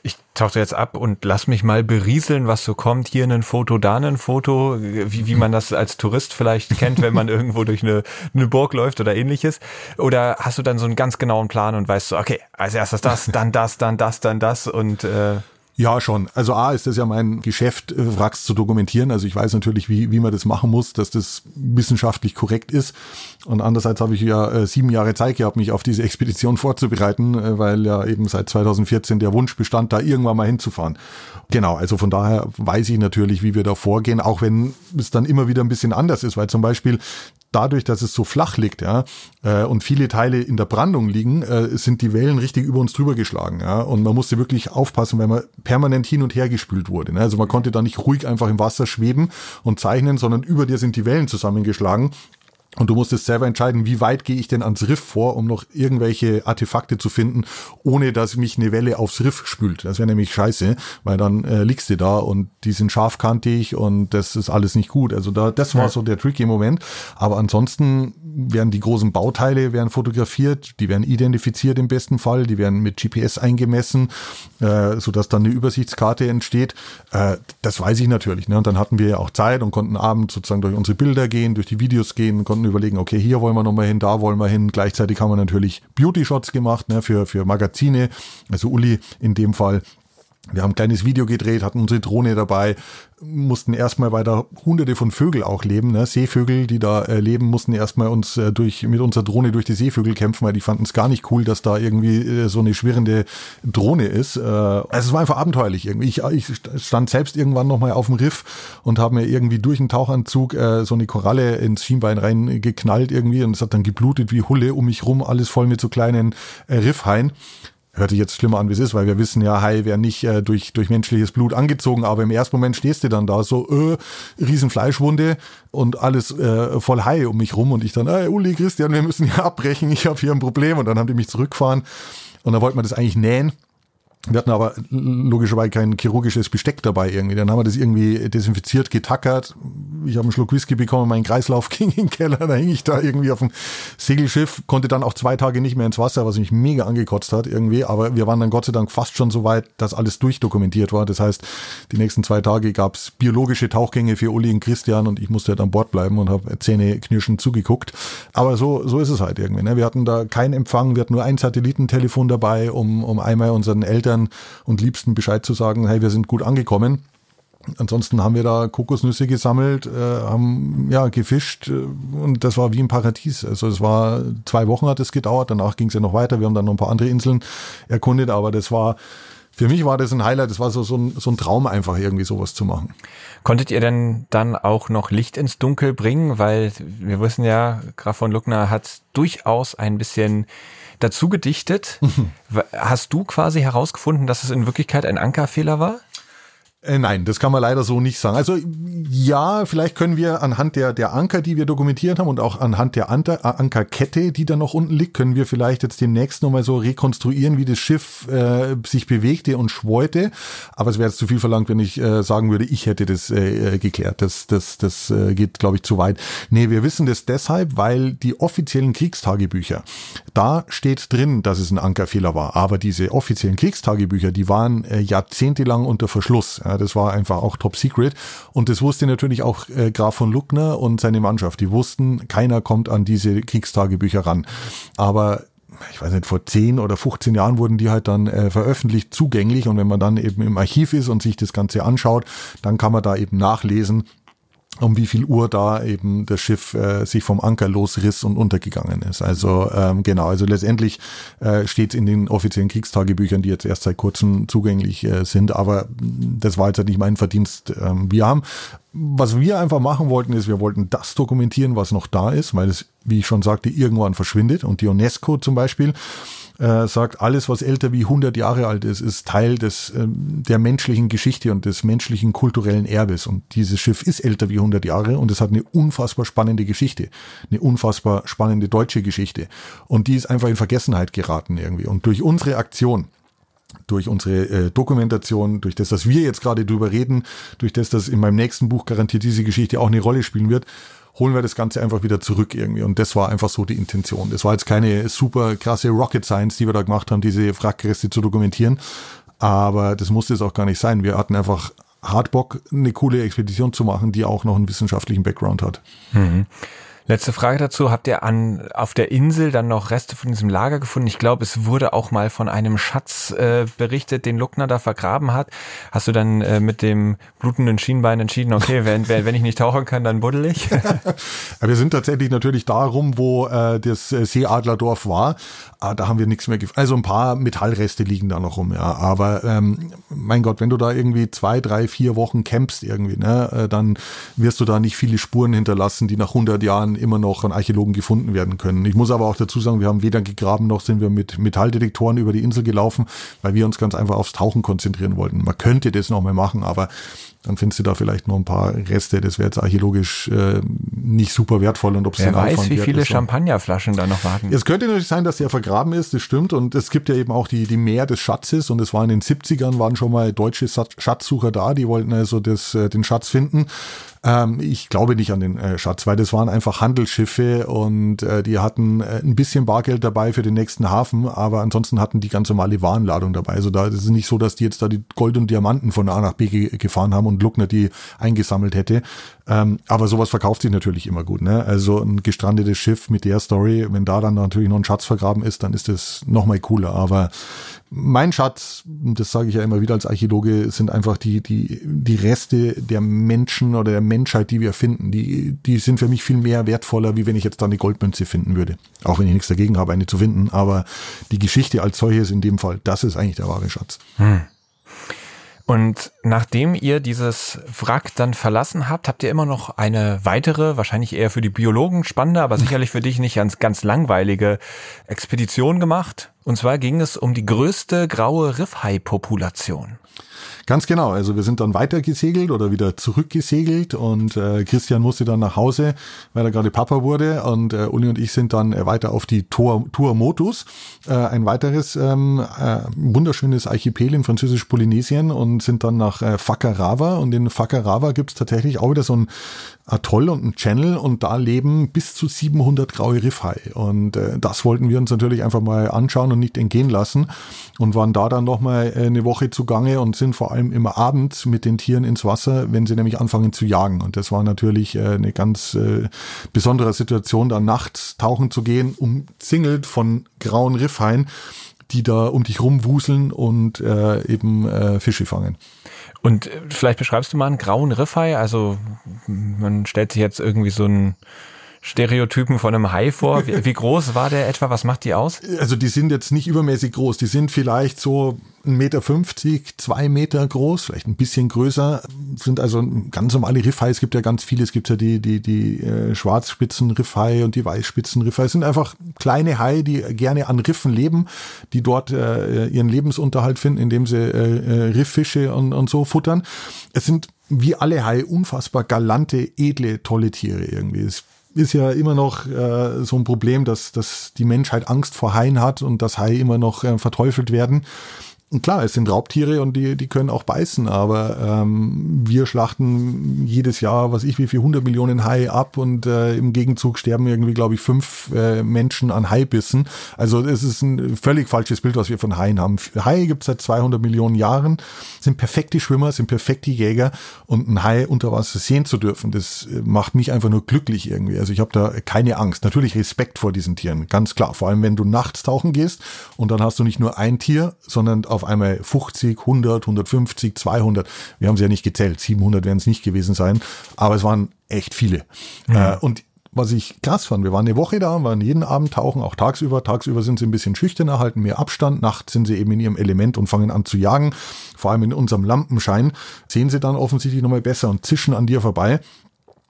ich tauche jetzt ab und lass mich mal berieseln, was so kommt, hier ein Foto, da ein Foto, wie, wie man das als Tourist vielleicht kennt, wenn man irgendwo durch eine, eine Burg läuft oder ähnliches? Oder hast du dann so einen ganz genauen Plan und weißt so, okay, als erstes das, dann das, dann das, dann das und äh ja, schon. Also A ist das ja mein Geschäft, äh, Wracks zu dokumentieren. Also ich weiß natürlich, wie, wie man das machen muss, dass das wissenschaftlich korrekt ist. Und andererseits habe ich ja äh, sieben Jahre Zeit gehabt, mich auf diese Expedition vorzubereiten, äh, weil ja eben seit 2014 der Wunsch bestand, da irgendwann mal hinzufahren. Genau, also von daher weiß ich natürlich, wie wir da vorgehen, auch wenn es dann immer wieder ein bisschen anders ist, weil zum Beispiel dadurch, dass es so flach liegt, ja, äh, und viele Teile in der Brandung liegen, äh, sind die Wellen richtig über uns drüber geschlagen, ja, und man musste wirklich aufpassen, weil man permanent hin und her gespült wurde. Ne? Also man konnte da nicht ruhig einfach im Wasser schweben und zeichnen, sondern über dir sind die Wellen zusammengeschlagen. Und du musstest selber entscheiden, wie weit gehe ich denn ans Riff vor, um noch irgendwelche Artefakte zu finden, ohne dass mich eine Welle aufs Riff spült. Das wäre nämlich scheiße, weil dann äh, liegst du da und die sind scharfkantig und das ist alles nicht gut. Also da, das war so der tricky Moment. Aber ansonsten werden die großen Bauteile werden fotografiert, die werden identifiziert im besten Fall, die werden mit GPS eingemessen, äh, so dass dann eine Übersichtskarte entsteht. Äh, das weiß ich natürlich. Ne? Und dann hatten wir ja auch Zeit und konnten abends sozusagen durch unsere Bilder gehen, durch die Videos gehen, konnten überlegen, okay, hier wollen wir nochmal hin, da wollen wir hin. Gleichzeitig haben wir natürlich Beauty-Shots gemacht ne, für, für Magazine, also Uli in dem Fall. Wir haben ein kleines Video gedreht, hatten unsere Drohne dabei, mussten erstmal weil da hunderte von Vögel auch leben, ne? Seevögel, die da äh, leben, mussten erstmal uns äh, durch mit unserer Drohne durch die Seevögel kämpfen, weil die fanden es gar nicht cool, dass da irgendwie äh, so eine schwirrende Drohne ist. Äh, also es war einfach abenteuerlich irgendwie. Ich, ich stand selbst irgendwann nochmal auf dem Riff und habe mir irgendwie durch einen Tauchanzug äh, so eine Koralle ins Schienbein reingeknallt irgendwie und es hat dann geblutet wie Hulle um mich rum, alles voll mit so kleinen äh, Riffhaien. Hört sich jetzt schlimmer an, wie es ist, weil wir wissen ja, Hai wäre nicht äh, durch, durch menschliches Blut angezogen, aber im ersten Moment stehst du dann da so, äh, riesen Fleischwunde und alles äh, voll Hai um mich rum und ich dann, ey, Uli, Christian, wir müssen hier abbrechen, ich habe hier ein Problem und dann haben die mich zurückfahren und dann wollten wir das eigentlich nähen wir hatten aber logischerweise kein chirurgisches Besteck dabei irgendwie. Dann haben wir das irgendwie desinfiziert, getackert. Ich habe einen Schluck Whisky bekommen, mein Kreislauf ging in den Keller, da hing ich da irgendwie auf dem Segelschiff, konnte dann auch zwei Tage nicht mehr ins Wasser, was mich mega angekotzt hat irgendwie. Aber wir waren dann Gott sei Dank fast schon so weit, dass alles durchdokumentiert war. Das heißt, die nächsten zwei Tage gab's biologische Tauchgänge für Uli und Christian und ich musste halt an Bord bleiben und habe Zähne knirschen zugeguckt. Aber so, so ist es halt irgendwie. Ne? Wir hatten da keinen Empfang, wir hatten nur ein Satellitentelefon dabei, um, um einmal unseren Eltern Eltern und Liebsten Bescheid zu sagen, hey, wir sind gut angekommen. Ansonsten haben wir da Kokosnüsse gesammelt, äh, haben ja gefischt äh, und das war wie im Paradies. Also es war zwei Wochen hat es gedauert, danach ging es ja noch weiter. Wir haben dann noch ein paar andere Inseln erkundet, aber das war für mich war das ein Highlight, das war so, so, ein, so ein Traum einfach irgendwie sowas zu machen. Konntet ihr denn dann auch noch Licht ins Dunkel bringen? Weil wir wissen ja, Graf von Luckner hat durchaus ein bisschen dazu gedichtet. Mhm. Hast du quasi herausgefunden, dass es in Wirklichkeit ein Ankerfehler war? Äh, nein, das kann man leider so nicht sagen. Also ja, vielleicht können wir anhand der, der Anker, die wir dokumentiert haben und auch anhand der Anter, äh, Ankerkette, die da noch unten liegt, können wir vielleicht jetzt demnächst nochmal so rekonstruieren, wie das Schiff äh, sich bewegte und schweute. Aber es wäre jetzt zu viel verlangt, wenn ich äh, sagen würde, ich hätte das äh, geklärt. Das, das, das äh, geht, glaube ich, zu weit. Nee, wir wissen das deshalb, weil die offiziellen Kriegstagebücher, da steht drin, dass es ein Ankerfehler war. Aber diese offiziellen Kriegstagebücher, die waren äh, jahrzehntelang unter Verschluss. Ja, das war einfach auch top secret. Und das wusste natürlich auch äh, Graf von Luckner und seine Mannschaft. Die wussten, keiner kommt an diese Kriegstagebücher ran. Aber ich weiß nicht, vor 10 oder 15 Jahren wurden die halt dann äh, veröffentlicht zugänglich und wenn man dann eben im Archiv ist und sich das Ganze anschaut, dann kann man da eben nachlesen, um wie viel Uhr da eben das Schiff äh, sich vom Anker losriss und untergegangen ist. Also ähm, genau, also letztendlich äh, steht in den offiziellen Kriegstagebüchern, die jetzt erst seit kurzem zugänglich äh, sind, aber das war jetzt halt nicht mein Verdienst. Ähm, wir haben, was wir einfach machen wollten, ist, wir wollten das dokumentieren, was noch da ist, weil es, wie ich schon sagte, irgendwann verschwindet und die UNESCO zum Beispiel äh, sagt, alles, was älter wie 100 Jahre alt ist, ist Teil des, äh, der menschlichen Geschichte und des menschlichen kulturellen Erbes. Und dieses Schiff ist älter wie 100 Jahre und es hat eine unfassbar spannende Geschichte, eine unfassbar spannende deutsche Geschichte. Und die ist einfach in Vergessenheit geraten irgendwie. Und durch unsere Aktion, durch unsere äh, Dokumentation, durch das, dass wir jetzt gerade drüber reden, durch das, dass in meinem nächsten Buch garantiert diese Geschichte auch eine Rolle spielen wird, holen wir das Ganze einfach wieder zurück irgendwie. Und das war einfach so die Intention. Das war jetzt keine super krasse Rocket Science, die wir da gemacht haben, diese Wrackreste zu dokumentieren. Aber das musste es auch gar nicht sein. Wir hatten einfach hart Bock, eine coole Expedition zu machen, die auch noch einen wissenschaftlichen Background hat. Mhm. Letzte Frage dazu. Habt ihr an, auf der Insel dann noch Reste von diesem Lager gefunden? Ich glaube, es wurde auch mal von einem Schatz äh, berichtet, den Luckner da vergraben hat. Hast du dann äh, mit dem blutenden Schienbein entschieden, okay, wenn, wenn ich nicht tauchen kann, dann buddel ich? wir sind tatsächlich natürlich darum, wo äh, das äh, Seeadlerdorf war. Ah, da haben wir nichts mehr gefunden. Also ein paar Metallreste liegen da noch rum, ja. Aber ähm, mein Gott, wenn du da irgendwie zwei, drei, vier Wochen campst irgendwie, ne, äh, dann wirst du da nicht viele Spuren hinterlassen, die nach 100 Jahren immer noch von Archäologen gefunden werden können. Ich muss aber auch dazu sagen, wir haben weder gegraben noch sind wir mit Metalldetektoren über die Insel gelaufen, weil wir uns ganz einfach aufs Tauchen konzentrieren wollten. Man könnte das noch mal machen, aber dann findest du da vielleicht noch ein paar Reste. Das wäre jetzt archäologisch äh, nicht super wertvoll und ob Wer weiß, wie viele Champagnerflaschen da noch warten. Es könnte natürlich sein, dass der vergraben ist, das stimmt. Und es gibt ja eben auch die, die Meer des Schatzes und es war in den 70ern, waren schon mal deutsche Schatzsucher da, die wollten also das, äh, den Schatz finden. Ähm, ich glaube nicht an den äh, Schatz, weil das waren einfach Handelsschiffe und äh, die hatten äh, ein bisschen Bargeld dabei für den nächsten Hafen, aber ansonsten hatten die ganz normale Warenladung dabei. Also da ist es nicht so, dass die jetzt da die Gold und Diamanten von A nach B ge gefahren haben und Luckner die eingesammelt hätte. Ähm, aber sowas verkauft sich natürlich immer gut. Ne? Also ein gestrandetes Schiff mit der Story, wenn da dann natürlich noch ein Schatz vergraben ist, dann ist das nochmal cooler. Aber mein Schatz, das sage ich ja immer wieder als Archäologe, sind einfach die, die, die Reste der Menschen oder der Menschheit, die wir finden. Die, die sind für mich viel mehr wertvoller, wie wenn ich jetzt da eine Goldmünze finden würde. Auch wenn ich nichts dagegen habe, eine zu finden. Aber die Geschichte als solches in dem Fall, das ist eigentlich der wahre Schatz. Hm. Und nachdem ihr dieses Wrack dann verlassen habt, habt ihr immer noch eine weitere, wahrscheinlich eher für die Biologen spannende, aber sicherlich für dich nicht ganz, ganz langweilige Expedition gemacht. Und zwar ging es um die größte graue Riffhai-Population. Ganz genau. Also wir sind dann weiter gesegelt oder wieder zurückgesegelt. Und äh, Christian musste dann nach Hause, weil er gerade Papa wurde. Und äh, Uli und ich sind dann äh, weiter auf die Tour, Tour Motus, äh, ein weiteres ähm, äh, wunderschönes Archipel in französisch-Polynesien und sind dann nach äh, Fakarava. Und in Fakarava gibt's tatsächlich auch wieder so ein Atoll und ein Channel. Und da leben bis zu 700 graue Riffhai. Und äh, das wollten wir uns natürlich einfach mal anschauen und nicht entgehen lassen und waren da dann nochmal äh, eine Woche zugange und sind vor allem immer abends mit den Tieren ins Wasser, wenn sie nämlich anfangen zu jagen. Und das war natürlich äh, eine ganz äh, besondere Situation, da nachts tauchen zu gehen, umzingelt von grauen Riffhaien, die da um dich rumwuseln und eben Fische fangen. Und vielleicht beschreibst du mal einen grauen Riffhai. Also man stellt sich jetzt irgendwie so ein Stereotypen von einem Hai vor. Wie, wie groß war der etwa? Was macht die aus? Also die sind jetzt nicht übermäßig groß. Die sind vielleicht so 1,50 Meter, zwei Meter groß, vielleicht ein bisschen größer, sind also ganz normale Riffhai. Es gibt ja ganz viele. Es gibt ja die, die, die äh, schwarzspitzen und die weißspitzen Riffhai. Es sind einfach kleine Hai, die gerne an Riffen leben, die dort äh, ihren Lebensunterhalt finden, indem sie äh, äh, Rifffische und, und so futtern. Es sind wie alle Haie unfassbar galante, edle, tolle Tiere irgendwie. Es ist ja immer noch äh, so ein Problem, dass, dass die Menschheit Angst vor Haien hat und dass Haie immer noch äh, verteufelt werden. Und klar, es sind Raubtiere und die, die können auch beißen, aber ähm, wir schlachten jedes Jahr, was ich, wie viel, 100 Millionen Hai ab und äh, im Gegenzug sterben irgendwie, glaube ich, fünf äh, Menschen an Haibissen. Also es ist ein völlig falsches Bild, was wir von Haien haben. Haie gibt es seit 200 Millionen Jahren, sind perfekte Schwimmer, sind perfekte Jäger und ein Hai unter Wasser sehen zu dürfen, das äh, macht mich einfach nur glücklich irgendwie. Also ich habe da keine Angst. Natürlich Respekt vor diesen Tieren, ganz klar. Vor allem, wenn du nachts tauchen gehst und dann hast du nicht nur ein Tier, sondern auf einmal 50, 100, 150, 200. Wir haben sie ja nicht gezählt. 700 werden es nicht gewesen sein. Aber es waren echt viele. Mhm. Äh, und was ich krass fand, wir waren eine Woche da, waren jeden Abend tauchen, auch tagsüber. Tagsüber sind sie ein bisschen schüchterner, halten mehr Abstand. Nachts sind sie eben in ihrem Element und fangen an zu jagen. Vor allem in unserem Lampenschein sehen sie dann offensichtlich nochmal besser und zischen an dir vorbei.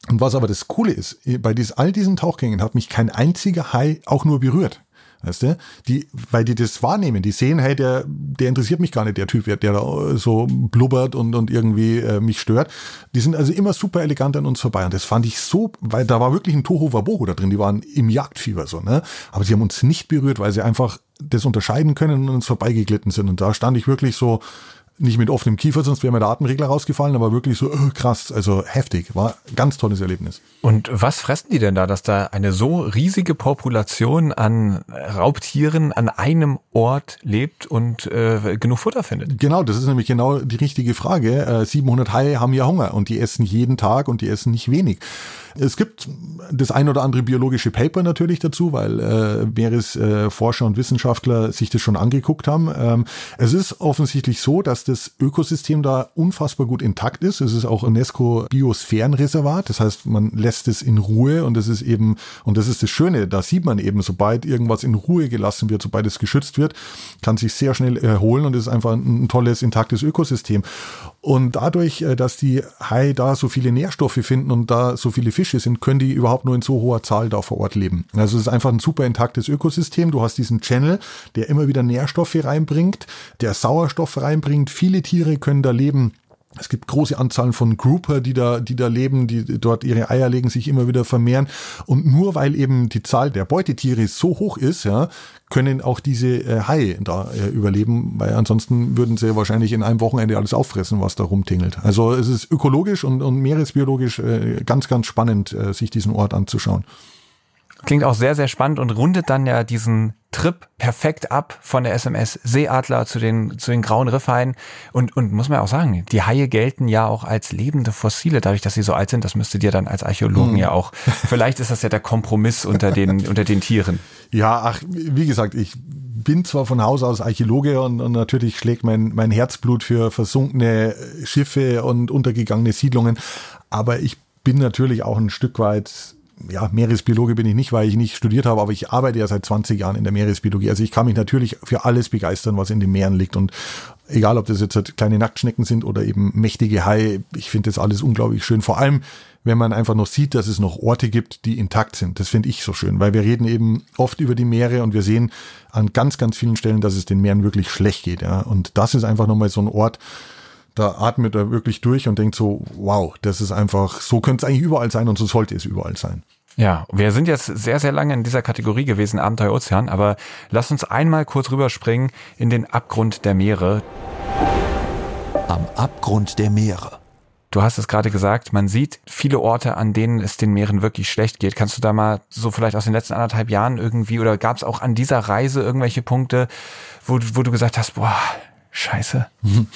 Und was aber das Coole ist, bei dies, all diesen Tauchgängen hat mich kein einziger Hai auch nur berührt. Weißt du? Die, weil die das wahrnehmen, die sehen, hey, der, der interessiert mich gar nicht, der Typ, der da so blubbert und, und irgendwie äh, mich stört. Die sind also immer super elegant an uns vorbei. Und das fand ich so, weil da war wirklich ein Toho Wabohu da drin, die waren im Jagdfieber so, ne? Aber sie haben uns nicht berührt, weil sie einfach das unterscheiden können und uns vorbeigeglitten sind. Und da stand ich wirklich so, nicht mit offenem Kiefer, sonst wäre mir der Atemregler rausgefallen, aber wirklich so oh, krass, also heftig, war ein ganz tolles Erlebnis. Und was fressen die denn da, dass da eine so riesige Population an Raubtieren an einem Ort lebt und äh, genug Futter findet? Genau, das ist nämlich genau die richtige Frage. Äh, 700 Haie haben ja Hunger und die essen jeden Tag und die essen nicht wenig. Es gibt das ein oder andere biologische Paper natürlich dazu, weil äh, Meeresforscher äh, und Wissenschaftler sich das schon angeguckt haben. Ähm, es ist offensichtlich so, dass das Ökosystem da unfassbar gut intakt ist. Es ist auch UNESCO Biosphärenreservat. Das heißt, man lässt es in Ruhe und das ist eben, und das ist das Schöne, da sieht man eben, sobald irgendwas in Ruhe gelassen wird, sobald es geschützt wird, kann sich sehr schnell erholen und es ist einfach ein, ein tolles, intaktes Ökosystem. Und dadurch, äh, dass die Hai da so viele Nährstoffe finden und da so viele Fische sind, können die überhaupt nur in so hoher Zahl da vor Ort leben. Also es ist einfach ein super intaktes Ökosystem. Du hast diesen Channel, der immer wieder Nährstoffe reinbringt, der Sauerstoff reinbringt. Viele Tiere können da leben es gibt große Anzahlen von Grouper, die da, die da leben, die dort ihre Eier legen, sich immer wieder vermehren. Und nur weil eben die Zahl der Beutetiere so hoch ist, ja, können auch diese äh, Haie da äh, überleben, weil ansonsten würden sie wahrscheinlich in einem Wochenende alles auffressen, was da rumtingelt. Also es ist ökologisch und, und meeresbiologisch äh, ganz, ganz spannend, äh, sich diesen Ort anzuschauen. Klingt auch sehr, sehr spannend und rundet dann ja diesen Trip perfekt ab von der SMS Seeadler zu den, zu den grauen Riffhaien. Und, und muss man auch sagen, die Haie gelten ja auch als lebende Fossile, dadurch, dass sie so alt sind. Das müsste dir dann als Archäologen hm. ja auch. Vielleicht ist das ja der Kompromiss unter den, unter den Tieren. Ja, ach, wie gesagt, ich bin zwar von Haus aus Archäologe und, und natürlich schlägt mein, mein Herzblut für versunkene Schiffe und untergegangene Siedlungen, aber ich bin natürlich auch ein Stück weit ja, Meeresbiologe bin ich nicht, weil ich nicht studiert habe, aber ich arbeite ja seit 20 Jahren in der Meeresbiologie. Also ich kann mich natürlich für alles begeistern, was in den Meeren liegt. Und egal, ob das jetzt halt kleine Nacktschnecken sind oder eben mächtige Haie, ich finde das alles unglaublich schön. Vor allem, wenn man einfach noch sieht, dass es noch Orte gibt, die intakt sind. Das finde ich so schön, weil wir reden eben oft über die Meere und wir sehen an ganz, ganz vielen Stellen, dass es den Meeren wirklich schlecht geht. Ja. Und das ist einfach nochmal so ein Ort, da atmet er wirklich durch und denkt so, wow, das ist einfach, so könnte es eigentlich überall sein und so sollte es überall sein. Ja, wir sind jetzt sehr, sehr lange in dieser Kategorie gewesen, Abenteuer Ozean, aber lass uns einmal kurz rüberspringen in den Abgrund der Meere. Am Abgrund der Meere. Du hast es gerade gesagt, man sieht viele Orte, an denen es den Meeren wirklich schlecht geht. Kannst du da mal so vielleicht aus den letzten anderthalb Jahren irgendwie oder gab es auch an dieser Reise irgendwelche Punkte, wo, wo du gesagt hast, boah, scheiße?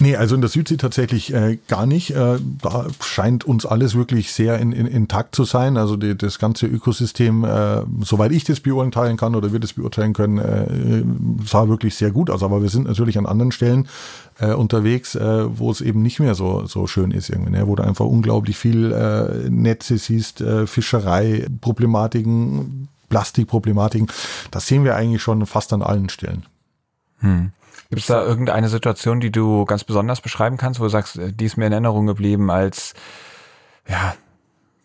Nee, also in der Südsee tatsächlich äh, gar nicht. Äh, da scheint uns alles wirklich sehr in, in, intakt zu sein. Also die, das ganze Ökosystem, äh, soweit ich das beurteilen kann oder wir das beurteilen können, äh, sah wirklich sehr gut aus. Aber wir sind natürlich an anderen Stellen äh, unterwegs, äh, wo es eben nicht mehr so, so schön ist irgendwie, ne? wo du einfach unglaublich viel Netze siehst, Fischerei, Problematiken, Plastikproblematiken. Das sehen wir eigentlich schon fast an allen Stellen. Hm. Gibt es da irgendeine Situation, die du ganz besonders beschreiben kannst, wo du sagst, äh, die ist mir in Erinnerung geblieben als ja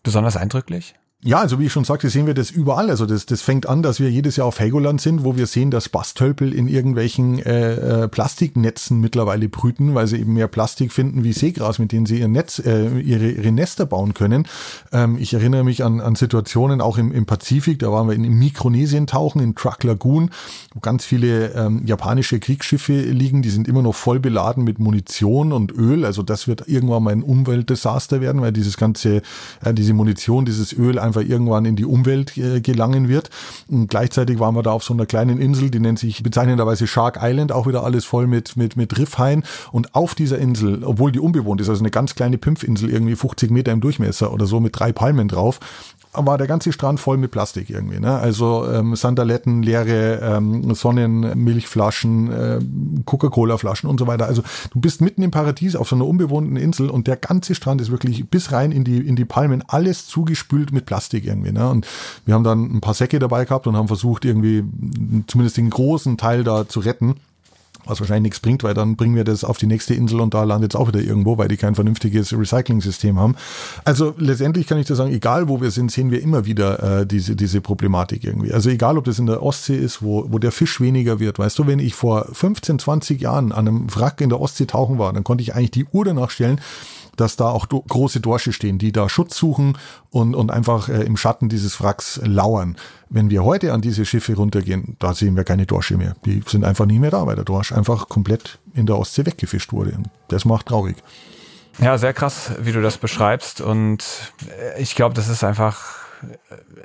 besonders eindrücklich? Ja, also wie ich schon sagte, sehen wir das überall. Also das, das fängt an, dass wir jedes Jahr auf Helgoland sind, wo wir sehen, dass Bastölpel in irgendwelchen äh, äh, Plastiknetzen mittlerweile brüten, weil sie eben mehr Plastik finden wie Seegras, mit denen sie ihr Netz, äh, ihre, ihre Nester bauen können. Ähm, ich erinnere mich an, an Situationen auch im, im Pazifik, da waren wir in, in Mikronesien tauchen, in Truck Lagoon, wo ganz viele ähm, japanische Kriegsschiffe liegen, die sind immer noch voll beladen mit Munition und Öl. Also das wird irgendwann mal ein Umweltdesaster werden, weil dieses ganze, äh, diese Munition, dieses Öl einfach irgendwann in die Umwelt äh, gelangen wird. Und gleichzeitig waren wir da auf so einer kleinen Insel, die nennt sich bezeichnenderweise Shark Island, auch wieder alles voll mit, mit, mit Riffhaien. Und auf dieser Insel, obwohl die unbewohnt ist, also eine ganz kleine Pimpfinsel, irgendwie 50 Meter im Durchmesser oder so mit drei Palmen drauf, war der ganze Strand voll mit Plastik irgendwie. Ne? Also ähm, Sandaletten, leere ähm, Sonnenmilchflaschen, äh, Coca-Cola-Flaschen und so weiter. Also du bist mitten im Paradies auf so einer unbewohnten Insel und der ganze Strand ist wirklich bis rein in die, in die Palmen alles zugespült mit Plastik irgendwie. Ne? Und wir haben dann ein paar Säcke dabei gehabt und haben versucht, irgendwie zumindest den großen Teil da zu retten was wahrscheinlich nichts bringt, weil dann bringen wir das auf die nächste Insel und da landet es auch wieder irgendwo, weil die kein vernünftiges Recycling-System haben. Also letztendlich kann ich da sagen, egal wo wir sind, sehen wir immer wieder äh, diese, diese Problematik irgendwie. Also egal, ob das in der Ostsee ist, wo, wo der Fisch weniger wird. Weißt du, wenn ich vor 15, 20 Jahren an einem Wrack in der Ostsee tauchen war, dann konnte ich eigentlich die Uhr danach stellen, dass da auch große Dorsche stehen, die da Schutz suchen und, und einfach äh, im Schatten dieses Wracks lauern. Wenn wir heute an diese Schiffe runtergehen, da sehen wir keine Dorsche mehr. Die sind einfach nicht mehr da, weil der Dorsch einfach komplett in der Ostsee weggefischt wurde. Das macht traurig. Ja, sehr krass, wie du das beschreibst. Und äh, ich glaube, das ist einfach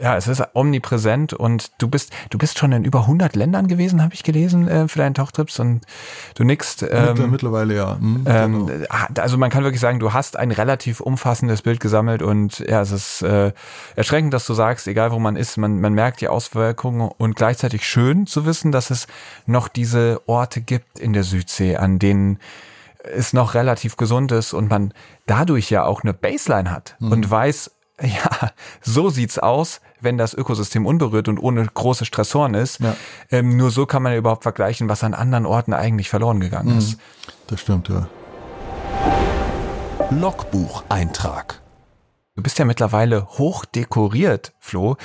ja, es ist omnipräsent und du bist, du bist schon in über 100 Ländern gewesen, habe ich gelesen, äh, für deinen Tauchtrips und du nickst. Ähm, Mittlerweile ja. Mhm, ähm, genau. Also man kann wirklich sagen, du hast ein relativ umfassendes Bild gesammelt und ja, es ist äh, erschreckend, dass du sagst, egal wo man ist, man, man merkt die Auswirkungen und gleichzeitig schön zu wissen, dass es noch diese Orte gibt in der Südsee, an denen es noch relativ gesund ist und man dadurch ja auch eine Baseline hat mhm. und weiß, ja, so sieht's aus, wenn das Ökosystem unberührt und ohne große Stressoren ist. Ja. Ähm, nur so kann man ja überhaupt vergleichen, was an anderen Orten eigentlich verloren gegangen mhm. ist. Das stimmt, ja. Logbucheintrag. Du bist ja mittlerweile hoch dekoriert, Flo.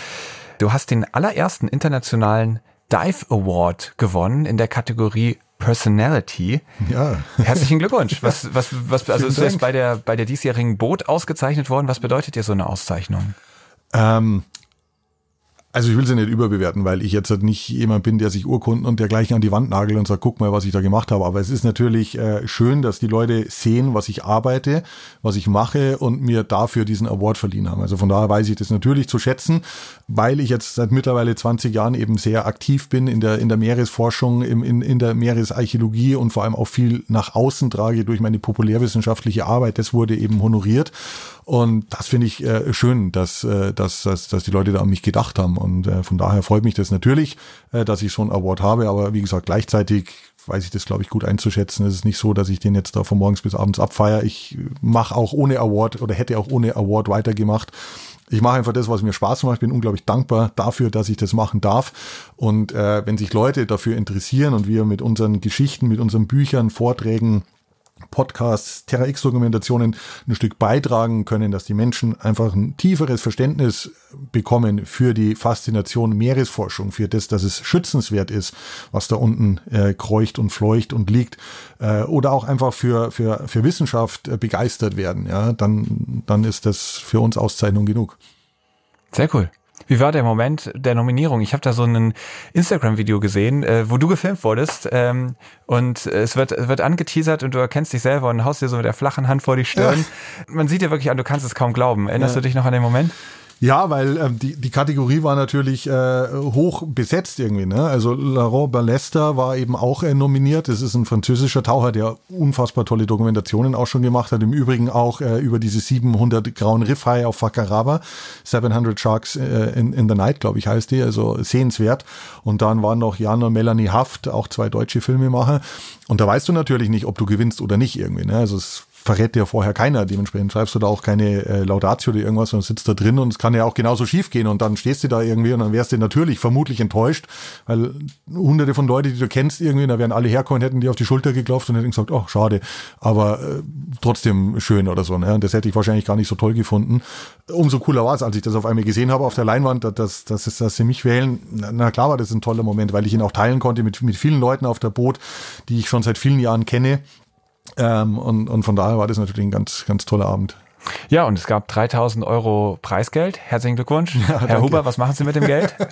Du hast den allerersten internationalen Dive Award gewonnen in der Kategorie Personality. Ja. Herzlichen Glückwunsch. Was, was, was, also ist du jetzt bei der, bei der diesjährigen Boot ausgezeichnet worden. Was bedeutet dir so eine Auszeichnung? Ähm, also ich will sie nicht überbewerten, weil ich jetzt halt nicht jemand bin, der sich Urkunden und dergleichen an die Wand nagelt und sagt, guck mal, was ich da gemacht habe. Aber es ist natürlich äh, schön, dass die Leute sehen, was ich arbeite, was ich mache und mir dafür diesen Award verliehen haben. Also von daher weiß ich das natürlich zu schätzen, weil ich jetzt seit mittlerweile 20 Jahren eben sehr aktiv bin in der, in der Meeresforschung, im, in, in der Meeresarchäologie und vor allem auch viel nach außen trage durch meine populärwissenschaftliche Arbeit. Das wurde eben honoriert. Und das finde ich äh, schön, dass, äh, dass, dass, dass die Leute da an mich gedacht haben. Und äh, von daher freut mich das natürlich, äh, dass ich so einen Award habe. Aber wie gesagt, gleichzeitig weiß ich das, glaube ich, gut einzuschätzen. Es ist nicht so, dass ich den jetzt da von morgens bis abends abfeiere. Ich mache auch ohne Award oder hätte auch ohne Award weitergemacht. Ich mache einfach das, was mir Spaß macht. Ich bin unglaublich dankbar dafür, dass ich das machen darf. Und äh, wenn sich Leute dafür interessieren und wir mit unseren Geschichten, mit unseren Büchern, Vorträgen, Podcasts, Terra X-Dokumentationen ein Stück beitragen können, dass die Menschen einfach ein tieferes Verständnis bekommen für die Faszination Meeresforschung, für das, dass es schützenswert ist, was da unten äh, kreucht und fleucht und liegt, äh, oder auch einfach für, für, für Wissenschaft äh, begeistert werden, ja, dann, dann ist das für uns Auszeichnung genug. Sehr cool. Wie war der Moment der Nominierung? Ich habe da so ein Instagram-Video gesehen, äh, wo du gefilmt wurdest ähm, und es wird, wird angeteasert und du erkennst dich selber und haust dir so mit der flachen Hand vor die Stirn. Ja. Man sieht dir wirklich an, du kannst es kaum glauben. Erinnerst ja. du dich noch an den Moment? Ja, weil ähm, die, die Kategorie war natürlich äh, hoch besetzt irgendwie. Ne? Also Laurent Ballester war eben auch äh, nominiert. Das ist ein französischer Taucher, der unfassbar tolle Dokumentationen auch schon gemacht hat. Im Übrigen auch äh, über diese 700 grauen Riffhaie auf Fakarava. 700 Sharks äh, in, in the Night, glaube ich, heißt die. Also sehenswert. Und dann waren noch Jan und Melanie Haft, auch zwei deutsche Filmemacher. Und da weißt du natürlich nicht, ob du gewinnst oder nicht irgendwie. Ne? Also es verrät dir vorher keiner. Dementsprechend schreibst du da auch keine äh, Laudatio oder irgendwas, sondern sitzt da drin und es kann ja auch genauso schief gehen und dann stehst du da irgendwie und dann wärst du natürlich vermutlich enttäuscht, weil hunderte von Leuten, die du kennst irgendwie, da wären alle herkommen, hätten die auf die Schulter geklopft und hätten gesagt, oh, schade, aber äh, trotzdem schön oder so. Ne? Und das hätte ich wahrscheinlich gar nicht so toll gefunden. Umso cooler war es, als ich das auf einmal gesehen habe auf der Leinwand, dass, dass, dass, dass sie mich wählen. Na, na klar war das ein toller Moment, weil ich ihn auch teilen konnte mit, mit vielen Leuten auf der Boot, die ich schon seit vielen Jahren kenne ähm, und, und von daher war das natürlich ein ganz, ganz toller Abend. Ja, und es gab 3000 Euro Preisgeld. Herzlichen Glückwunsch. Ja, Herr danke. Huber, was machen Sie mit dem Geld?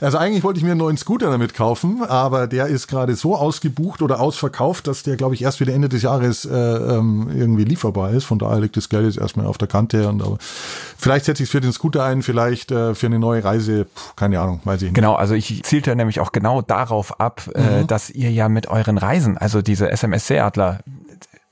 Also eigentlich wollte ich mir einen neuen Scooter damit kaufen, aber der ist gerade so ausgebucht oder ausverkauft, dass der, glaube ich, erst wieder Ende des Jahres äh, ähm, irgendwie lieferbar ist. Von daher liegt das Geld jetzt erstmal auf der Kante. Und aber vielleicht setze ich es für den Scooter ein, vielleicht äh, für eine neue Reise. Puh, keine Ahnung, weiß ich nicht. Genau, also ich zielte nämlich auch genau darauf ab, äh, mhm. äh, dass ihr ja mit euren Reisen, also diese SMSC-Adler,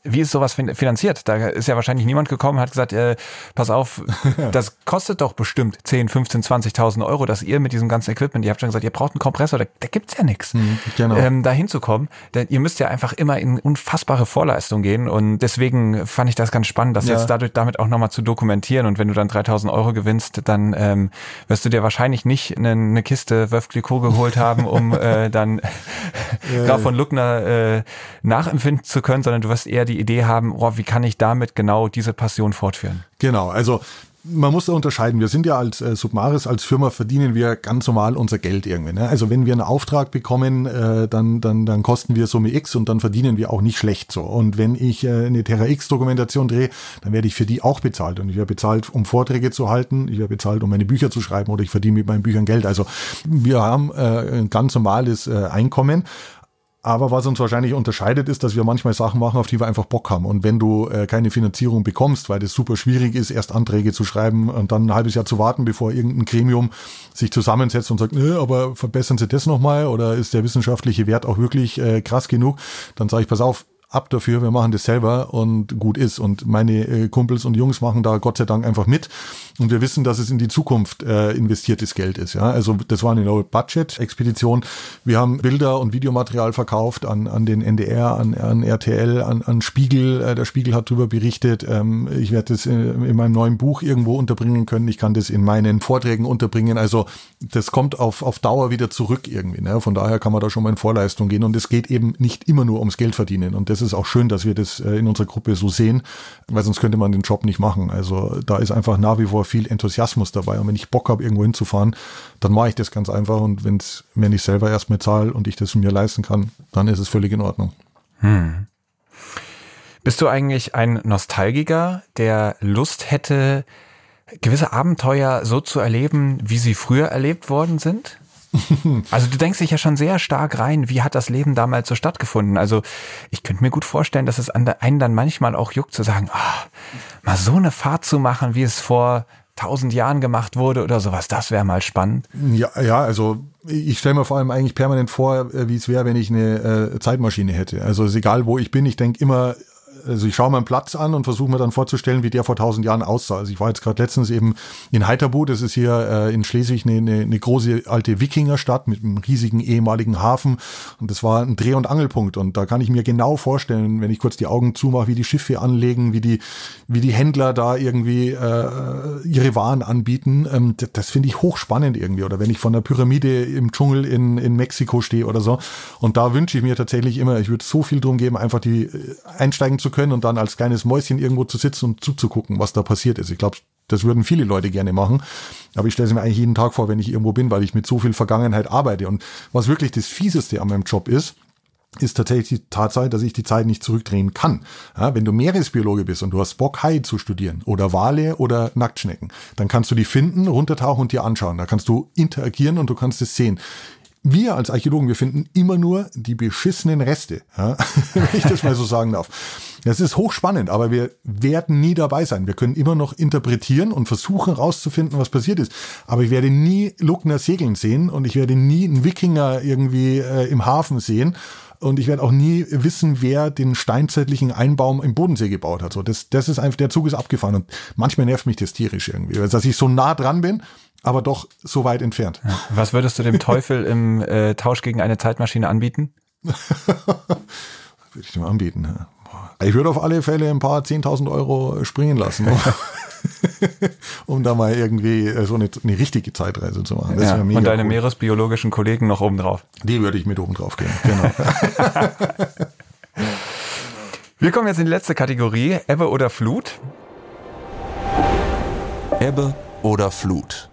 wie ist sowas finanziert? Da ist ja wahrscheinlich niemand gekommen und hat gesagt, äh, pass auf, das kostet doch bestimmt 10, 15, 20.000 Euro, dass ihr mit diesem ganzen Equipment, ihr habt schon gesagt, ihr braucht einen Kompressor, da, da gibt's ja nichts, mhm, genau. ähm, da hinzukommen. Denn ihr müsst ja einfach immer in unfassbare Vorleistung gehen und deswegen fand ich das ganz spannend, das ja. jetzt dadurch damit auch nochmal zu dokumentieren und wenn du dann 3.000 Euro gewinnst, dann ähm, wirst du dir wahrscheinlich nicht eine, eine Kiste Wölf Clicquot geholt haben, um äh, dann Graf von Luckner äh, nachempfinden zu können, sondern du wirst eher die die Idee haben, oh, wie kann ich damit genau diese Passion fortführen? Genau, also man muss da unterscheiden. Wir sind ja als äh, Submaris, als Firma verdienen wir ganz normal unser Geld irgendwie. Ne? Also wenn wir einen Auftrag bekommen, äh, dann, dann, dann kosten wir Summe X und dann verdienen wir auch nicht schlecht so. Und wenn ich äh, eine Terra X Dokumentation drehe, dann werde ich für die auch bezahlt. Und ich werde bezahlt, um Vorträge zu halten, ich werde bezahlt, um meine Bücher zu schreiben oder ich verdiene mit meinen Büchern Geld. Also wir haben äh, ein ganz normales äh, Einkommen. Aber was uns wahrscheinlich unterscheidet, ist, dass wir manchmal Sachen machen, auf die wir einfach Bock haben. Und wenn du äh, keine Finanzierung bekommst, weil es super schwierig ist, erst Anträge zu schreiben und dann ein halbes Jahr zu warten, bevor irgendein Gremium sich zusammensetzt und sagt, nö, aber verbessern Sie das nochmal oder ist der wissenschaftliche Wert auch wirklich äh, krass genug, dann sage ich, pass auf, ab dafür, wir machen das selber und gut ist. Und meine äh, Kumpels und Jungs machen da Gott sei Dank einfach mit. Und wir wissen, dass es in die Zukunft äh, investiertes Geld ist. Ja, also das war eine Low-Budget-Expedition. Wir haben Bilder und Videomaterial verkauft an, an den NDR, an, an RTL, an, an Spiegel. Äh, der Spiegel hat darüber berichtet. Ähm, ich werde das in, in meinem neuen Buch irgendwo unterbringen können. Ich kann das in meinen Vorträgen unterbringen. Also das kommt auf, auf Dauer wieder zurück irgendwie. Ne? Von daher kann man da schon mal in Vorleistung gehen. Und es geht eben nicht immer nur ums Geld verdienen. Und das ist auch schön, dass wir das äh, in unserer Gruppe so sehen, weil sonst könnte man den Job nicht machen. Also da ist einfach nach wie vor viel Enthusiasmus dabei. Und wenn ich Bock habe, irgendwo hinzufahren, dann mache ich das ganz einfach. Und wenn es mir nicht selber erstmal zahle und ich das mir leisten kann, dann ist es völlig in Ordnung. Hm. Bist du eigentlich ein Nostalgiker, der Lust hätte, gewisse Abenteuer so zu erleben, wie sie früher erlebt worden sind? also du denkst dich ja schon sehr stark rein, wie hat das Leben damals so stattgefunden? Also ich könnte mir gut vorstellen, dass es einen dann manchmal auch juckt zu sagen, oh, mal so eine Fahrt zu machen, wie es vor tausend Jahren gemacht wurde oder sowas, das wäre mal spannend. Ja, ja, also ich stelle mir vor allem eigentlich permanent vor, äh, wie es wäre, wenn ich eine äh, Zeitmaschine hätte. Also ist egal, wo ich bin, ich denke immer, also ich schaue mir einen Platz an und versuche mir dann vorzustellen, wie der vor tausend Jahren aussah. Also ich war jetzt gerade letztens eben in Heiterbu, das ist hier äh, in Schleswig eine, eine, eine große alte Wikingerstadt mit einem riesigen ehemaligen Hafen. Und das war ein Dreh- und Angelpunkt. Und da kann ich mir genau vorstellen, wenn ich kurz die Augen zumache, wie die Schiffe anlegen, wie die, wie die Händler da irgendwie äh, ihre Waren anbieten. Ähm, das, das finde ich hochspannend irgendwie. Oder wenn ich von der Pyramide im Dschungel in, in Mexiko stehe oder so. Und da wünsche ich mir tatsächlich immer, ich würde so viel drum geben, einfach die äh, einsteigen zu können und dann als kleines Mäuschen irgendwo zu sitzen und zuzugucken, was da passiert ist. Ich glaube, das würden viele Leute gerne machen. Aber ich stelle es mir eigentlich jeden Tag vor, wenn ich irgendwo bin, weil ich mit so viel Vergangenheit arbeite. Und was wirklich das Fieseste an meinem Job ist, ist tatsächlich die Tatsache, dass ich die Zeit nicht zurückdrehen kann. Ja, wenn du Meeresbiologe bist und du hast Bock, Hai zu studieren oder Wale oder Nacktschnecken, dann kannst du die finden, runtertauchen und dir anschauen. Da kannst du interagieren und du kannst es sehen wir als Archäologen, wir finden immer nur die beschissenen Reste, ja? wenn ich das mal so sagen darf. Das ist hochspannend, aber wir werden nie dabei sein. Wir können immer noch interpretieren und versuchen rauszufinden, was passiert ist. Aber ich werde nie Luckner segeln sehen und ich werde nie einen Wikinger irgendwie äh, im Hafen sehen. Und ich werde auch nie wissen, wer den steinzeitlichen Einbaum im Bodensee gebaut hat. So, das, das ist einfach, der Zug ist abgefahren. Und manchmal nervt mich das tierisch irgendwie. Also, dass ich so nah dran bin, aber doch so weit entfernt. Was würdest du dem Teufel im äh, Tausch gegen eine Zeitmaschine anbieten? würde ich dem anbieten? Ich würde auf alle Fälle ein paar 10.000 Euro springen lassen, um, um, da mal irgendwie äh, so eine, eine richtige Zeitreise zu machen. Ja, und deine cool. meeresbiologischen Kollegen noch oben drauf. Die würde ich mit oben drauf gehen, genau. Wir kommen jetzt in die letzte Kategorie, Ebbe oder Flut. Ebbe oder Flut.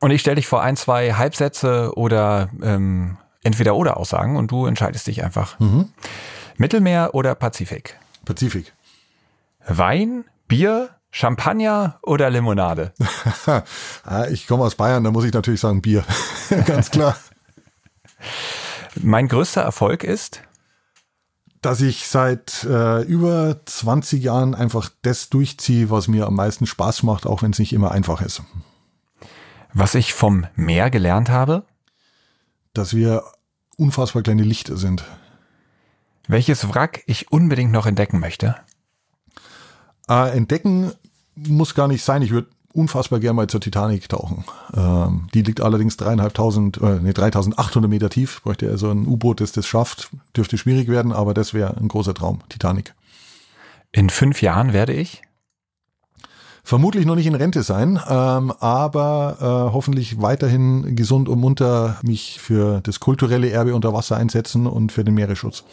Und ich stelle dich vor ein, zwei Halbsätze oder ähm, entweder oder Aussagen und du entscheidest dich einfach. Mhm. Mittelmeer oder Pazifik? Pazifik. Wein, Bier, Champagner oder Limonade? Ah, ich komme aus Bayern, da muss ich natürlich sagen Bier. Ganz klar. Mein größter Erfolg ist? Dass ich seit äh, über 20 Jahren einfach das durchziehe, was mir am meisten Spaß macht, auch wenn es nicht immer einfach ist. Was ich vom Meer gelernt habe? Dass wir unfassbar kleine Lichter sind. Welches Wrack ich unbedingt noch entdecken möchte? Äh, entdecken muss gar nicht sein. Ich würde unfassbar gerne mal zur Titanic tauchen. Ähm, die liegt allerdings dreieinhalbtausend, äh, nee, 3800 Meter tief. Bräuchte also ein U-Boot, das das schafft. Dürfte schwierig werden, aber das wäre ein großer Traum. Titanic. In fünf Jahren werde ich? Vermutlich noch nicht in Rente sein, ähm, aber äh, hoffentlich weiterhin gesund und munter mich für das kulturelle Erbe unter Wasser einsetzen und für den Meeresschutz.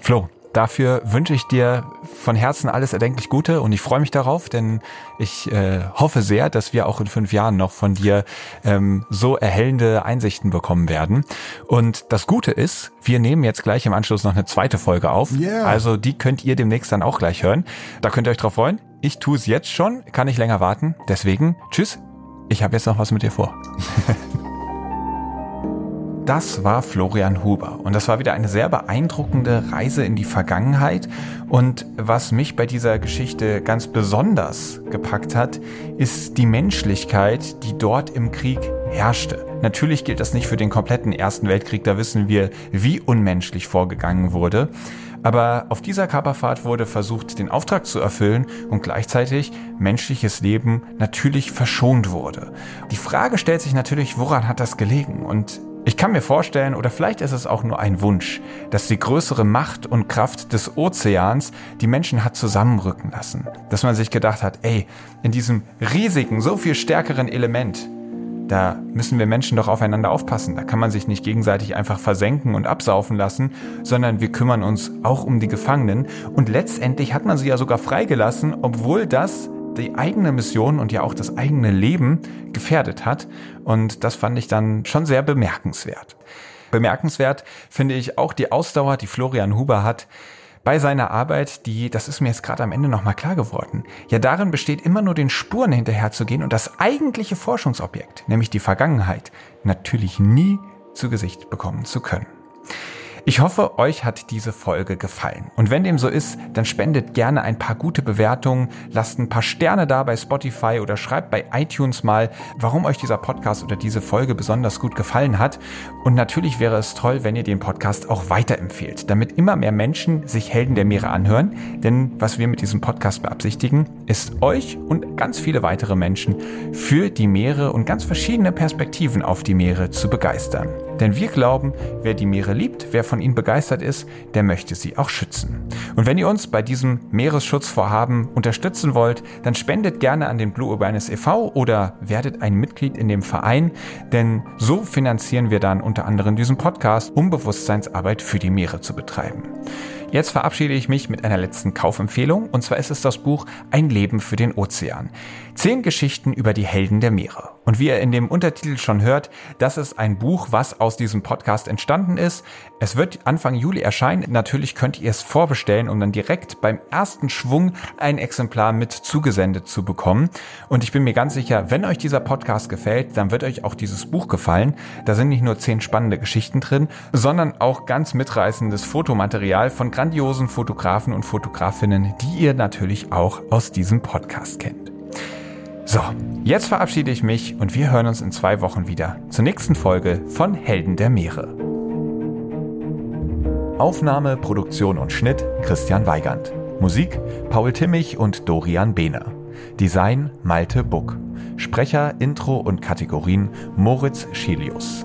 Flo, Dafür wünsche ich dir von Herzen alles erdenklich Gute und ich freue mich darauf, denn ich äh, hoffe sehr, dass wir auch in fünf Jahren noch von dir ähm, so erhellende Einsichten bekommen werden. Und das Gute ist, wir nehmen jetzt gleich im Anschluss noch eine zweite Folge auf. Yeah. Also die könnt ihr demnächst dann auch gleich hören. Da könnt ihr euch drauf freuen. Ich tue es jetzt schon, kann nicht länger warten. Deswegen, tschüss. Ich habe jetzt noch was mit dir vor. Das war Florian Huber und das war wieder eine sehr beeindruckende Reise in die Vergangenheit. Und was mich bei dieser Geschichte ganz besonders gepackt hat, ist die Menschlichkeit, die dort im Krieg herrschte. Natürlich gilt das nicht für den kompletten Ersten Weltkrieg, da wissen wir, wie unmenschlich vorgegangen wurde. Aber auf dieser Kaperfahrt wurde versucht, den Auftrag zu erfüllen und gleichzeitig menschliches Leben natürlich verschont wurde. Die Frage stellt sich natürlich, woran hat das gelegen? Und ich kann mir vorstellen, oder vielleicht ist es auch nur ein Wunsch, dass die größere Macht und Kraft des Ozeans die Menschen hat zusammenrücken lassen. Dass man sich gedacht hat, ey, in diesem riesigen, so viel stärkeren Element, da müssen wir Menschen doch aufeinander aufpassen. Da kann man sich nicht gegenseitig einfach versenken und absaufen lassen, sondern wir kümmern uns auch um die Gefangenen. Und letztendlich hat man sie ja sogar freigelassen, obwohl das die eigene Mission und ja auch das eigene Leben gefährdet hat. Und das fand ich dann schon sehr bemerkenswert. Bemerkenswert finde ich auch die Ausdauer, die Florian Huber hat bei seiner Arbeit, die, das ist mir jetzt gerade am Ende nochmal klar geworden, ja darin besteht, immer nur den Spuren hinterherzugehen und das eigentliche Forschungsobjekt, nämlich die Vergangenheit, natürlich nie zu Gesicht bekommen zu können. Ich hoffe, euch hat diese Folge gefallen. Und wenn dem so ist, dann spendet gerne ein paar gute Bewertungen, lasst ein paar Sterne da bei Spotify oder schreibt bei iTunes mal, warum euch dieser Podcast oder diese Folge besonders gut gefallen hat. Und natürlich wäre es toll, wenn ihr den Podcast auch weiterempfehlt, damit immer mehr Menschen sich Helden der Meere anhören. Denn was wir mit diesem Podcast beabsichtigen, ist euch und ganz viele weitere Menschen für die Meere und ganz verschiedene Perspektiven auf die Meere zu begeistern. Denn wir glauben, wer die Meere liebt, wer von ihnen begeistert ist, der möchte sie auch schützen. Und wenn ihr uns bei diesem Meeresschutzvorhaben unterstützen wollt, dann spendet gerne an den Blue Awareness e.V. oder werdet ein Mitglied in dem Verein, denn so finanzieren wir dann unter anderem diesen Podcast, um Bewusstseinsarbeit für die Meere zu betreiben. Jetzt verabschiede ich mich mit einer letzten Kaufempfehlung und zwar ist es das Buch Ein Leben für den Ozean. Zehn Geschichten über die Helden der Meere. Und wie ihr in dem Untertitel schon hört, das ist ein Buch, was aus diesem Podcast entstanden ist. Es wird Anfang Juli erscheinen. Natürlich könnt ihr es vorbestellen, um dann direkt beim ersten Schwung ein Exemplar mit zugesendet zu bekommen. Und ich bin mir ganz sicher, wenn euch dieser Podcast gefällt, dann wird euch auch dieses Buch gefallen. Da sind nicht nur zehn spannende Geschichten drin, sondern auch ganz mitreißendes Fotomaterial von grandiosen Fotografen und Fotografinnen, die ihr natürlich auch aus diesem Podcast kennt. So, jetzt verabschiede ich mich und wir hören uns in zwei Wochen wieder zur nächsten Folge von Helden der Meere. Aufnahme, Produktion und Schnitt Christian Weigand. Musik Paul Timmich und Dorian Behner. Design Malte Buck. Sprecher, Intro und Kategorien Moritz Schelius.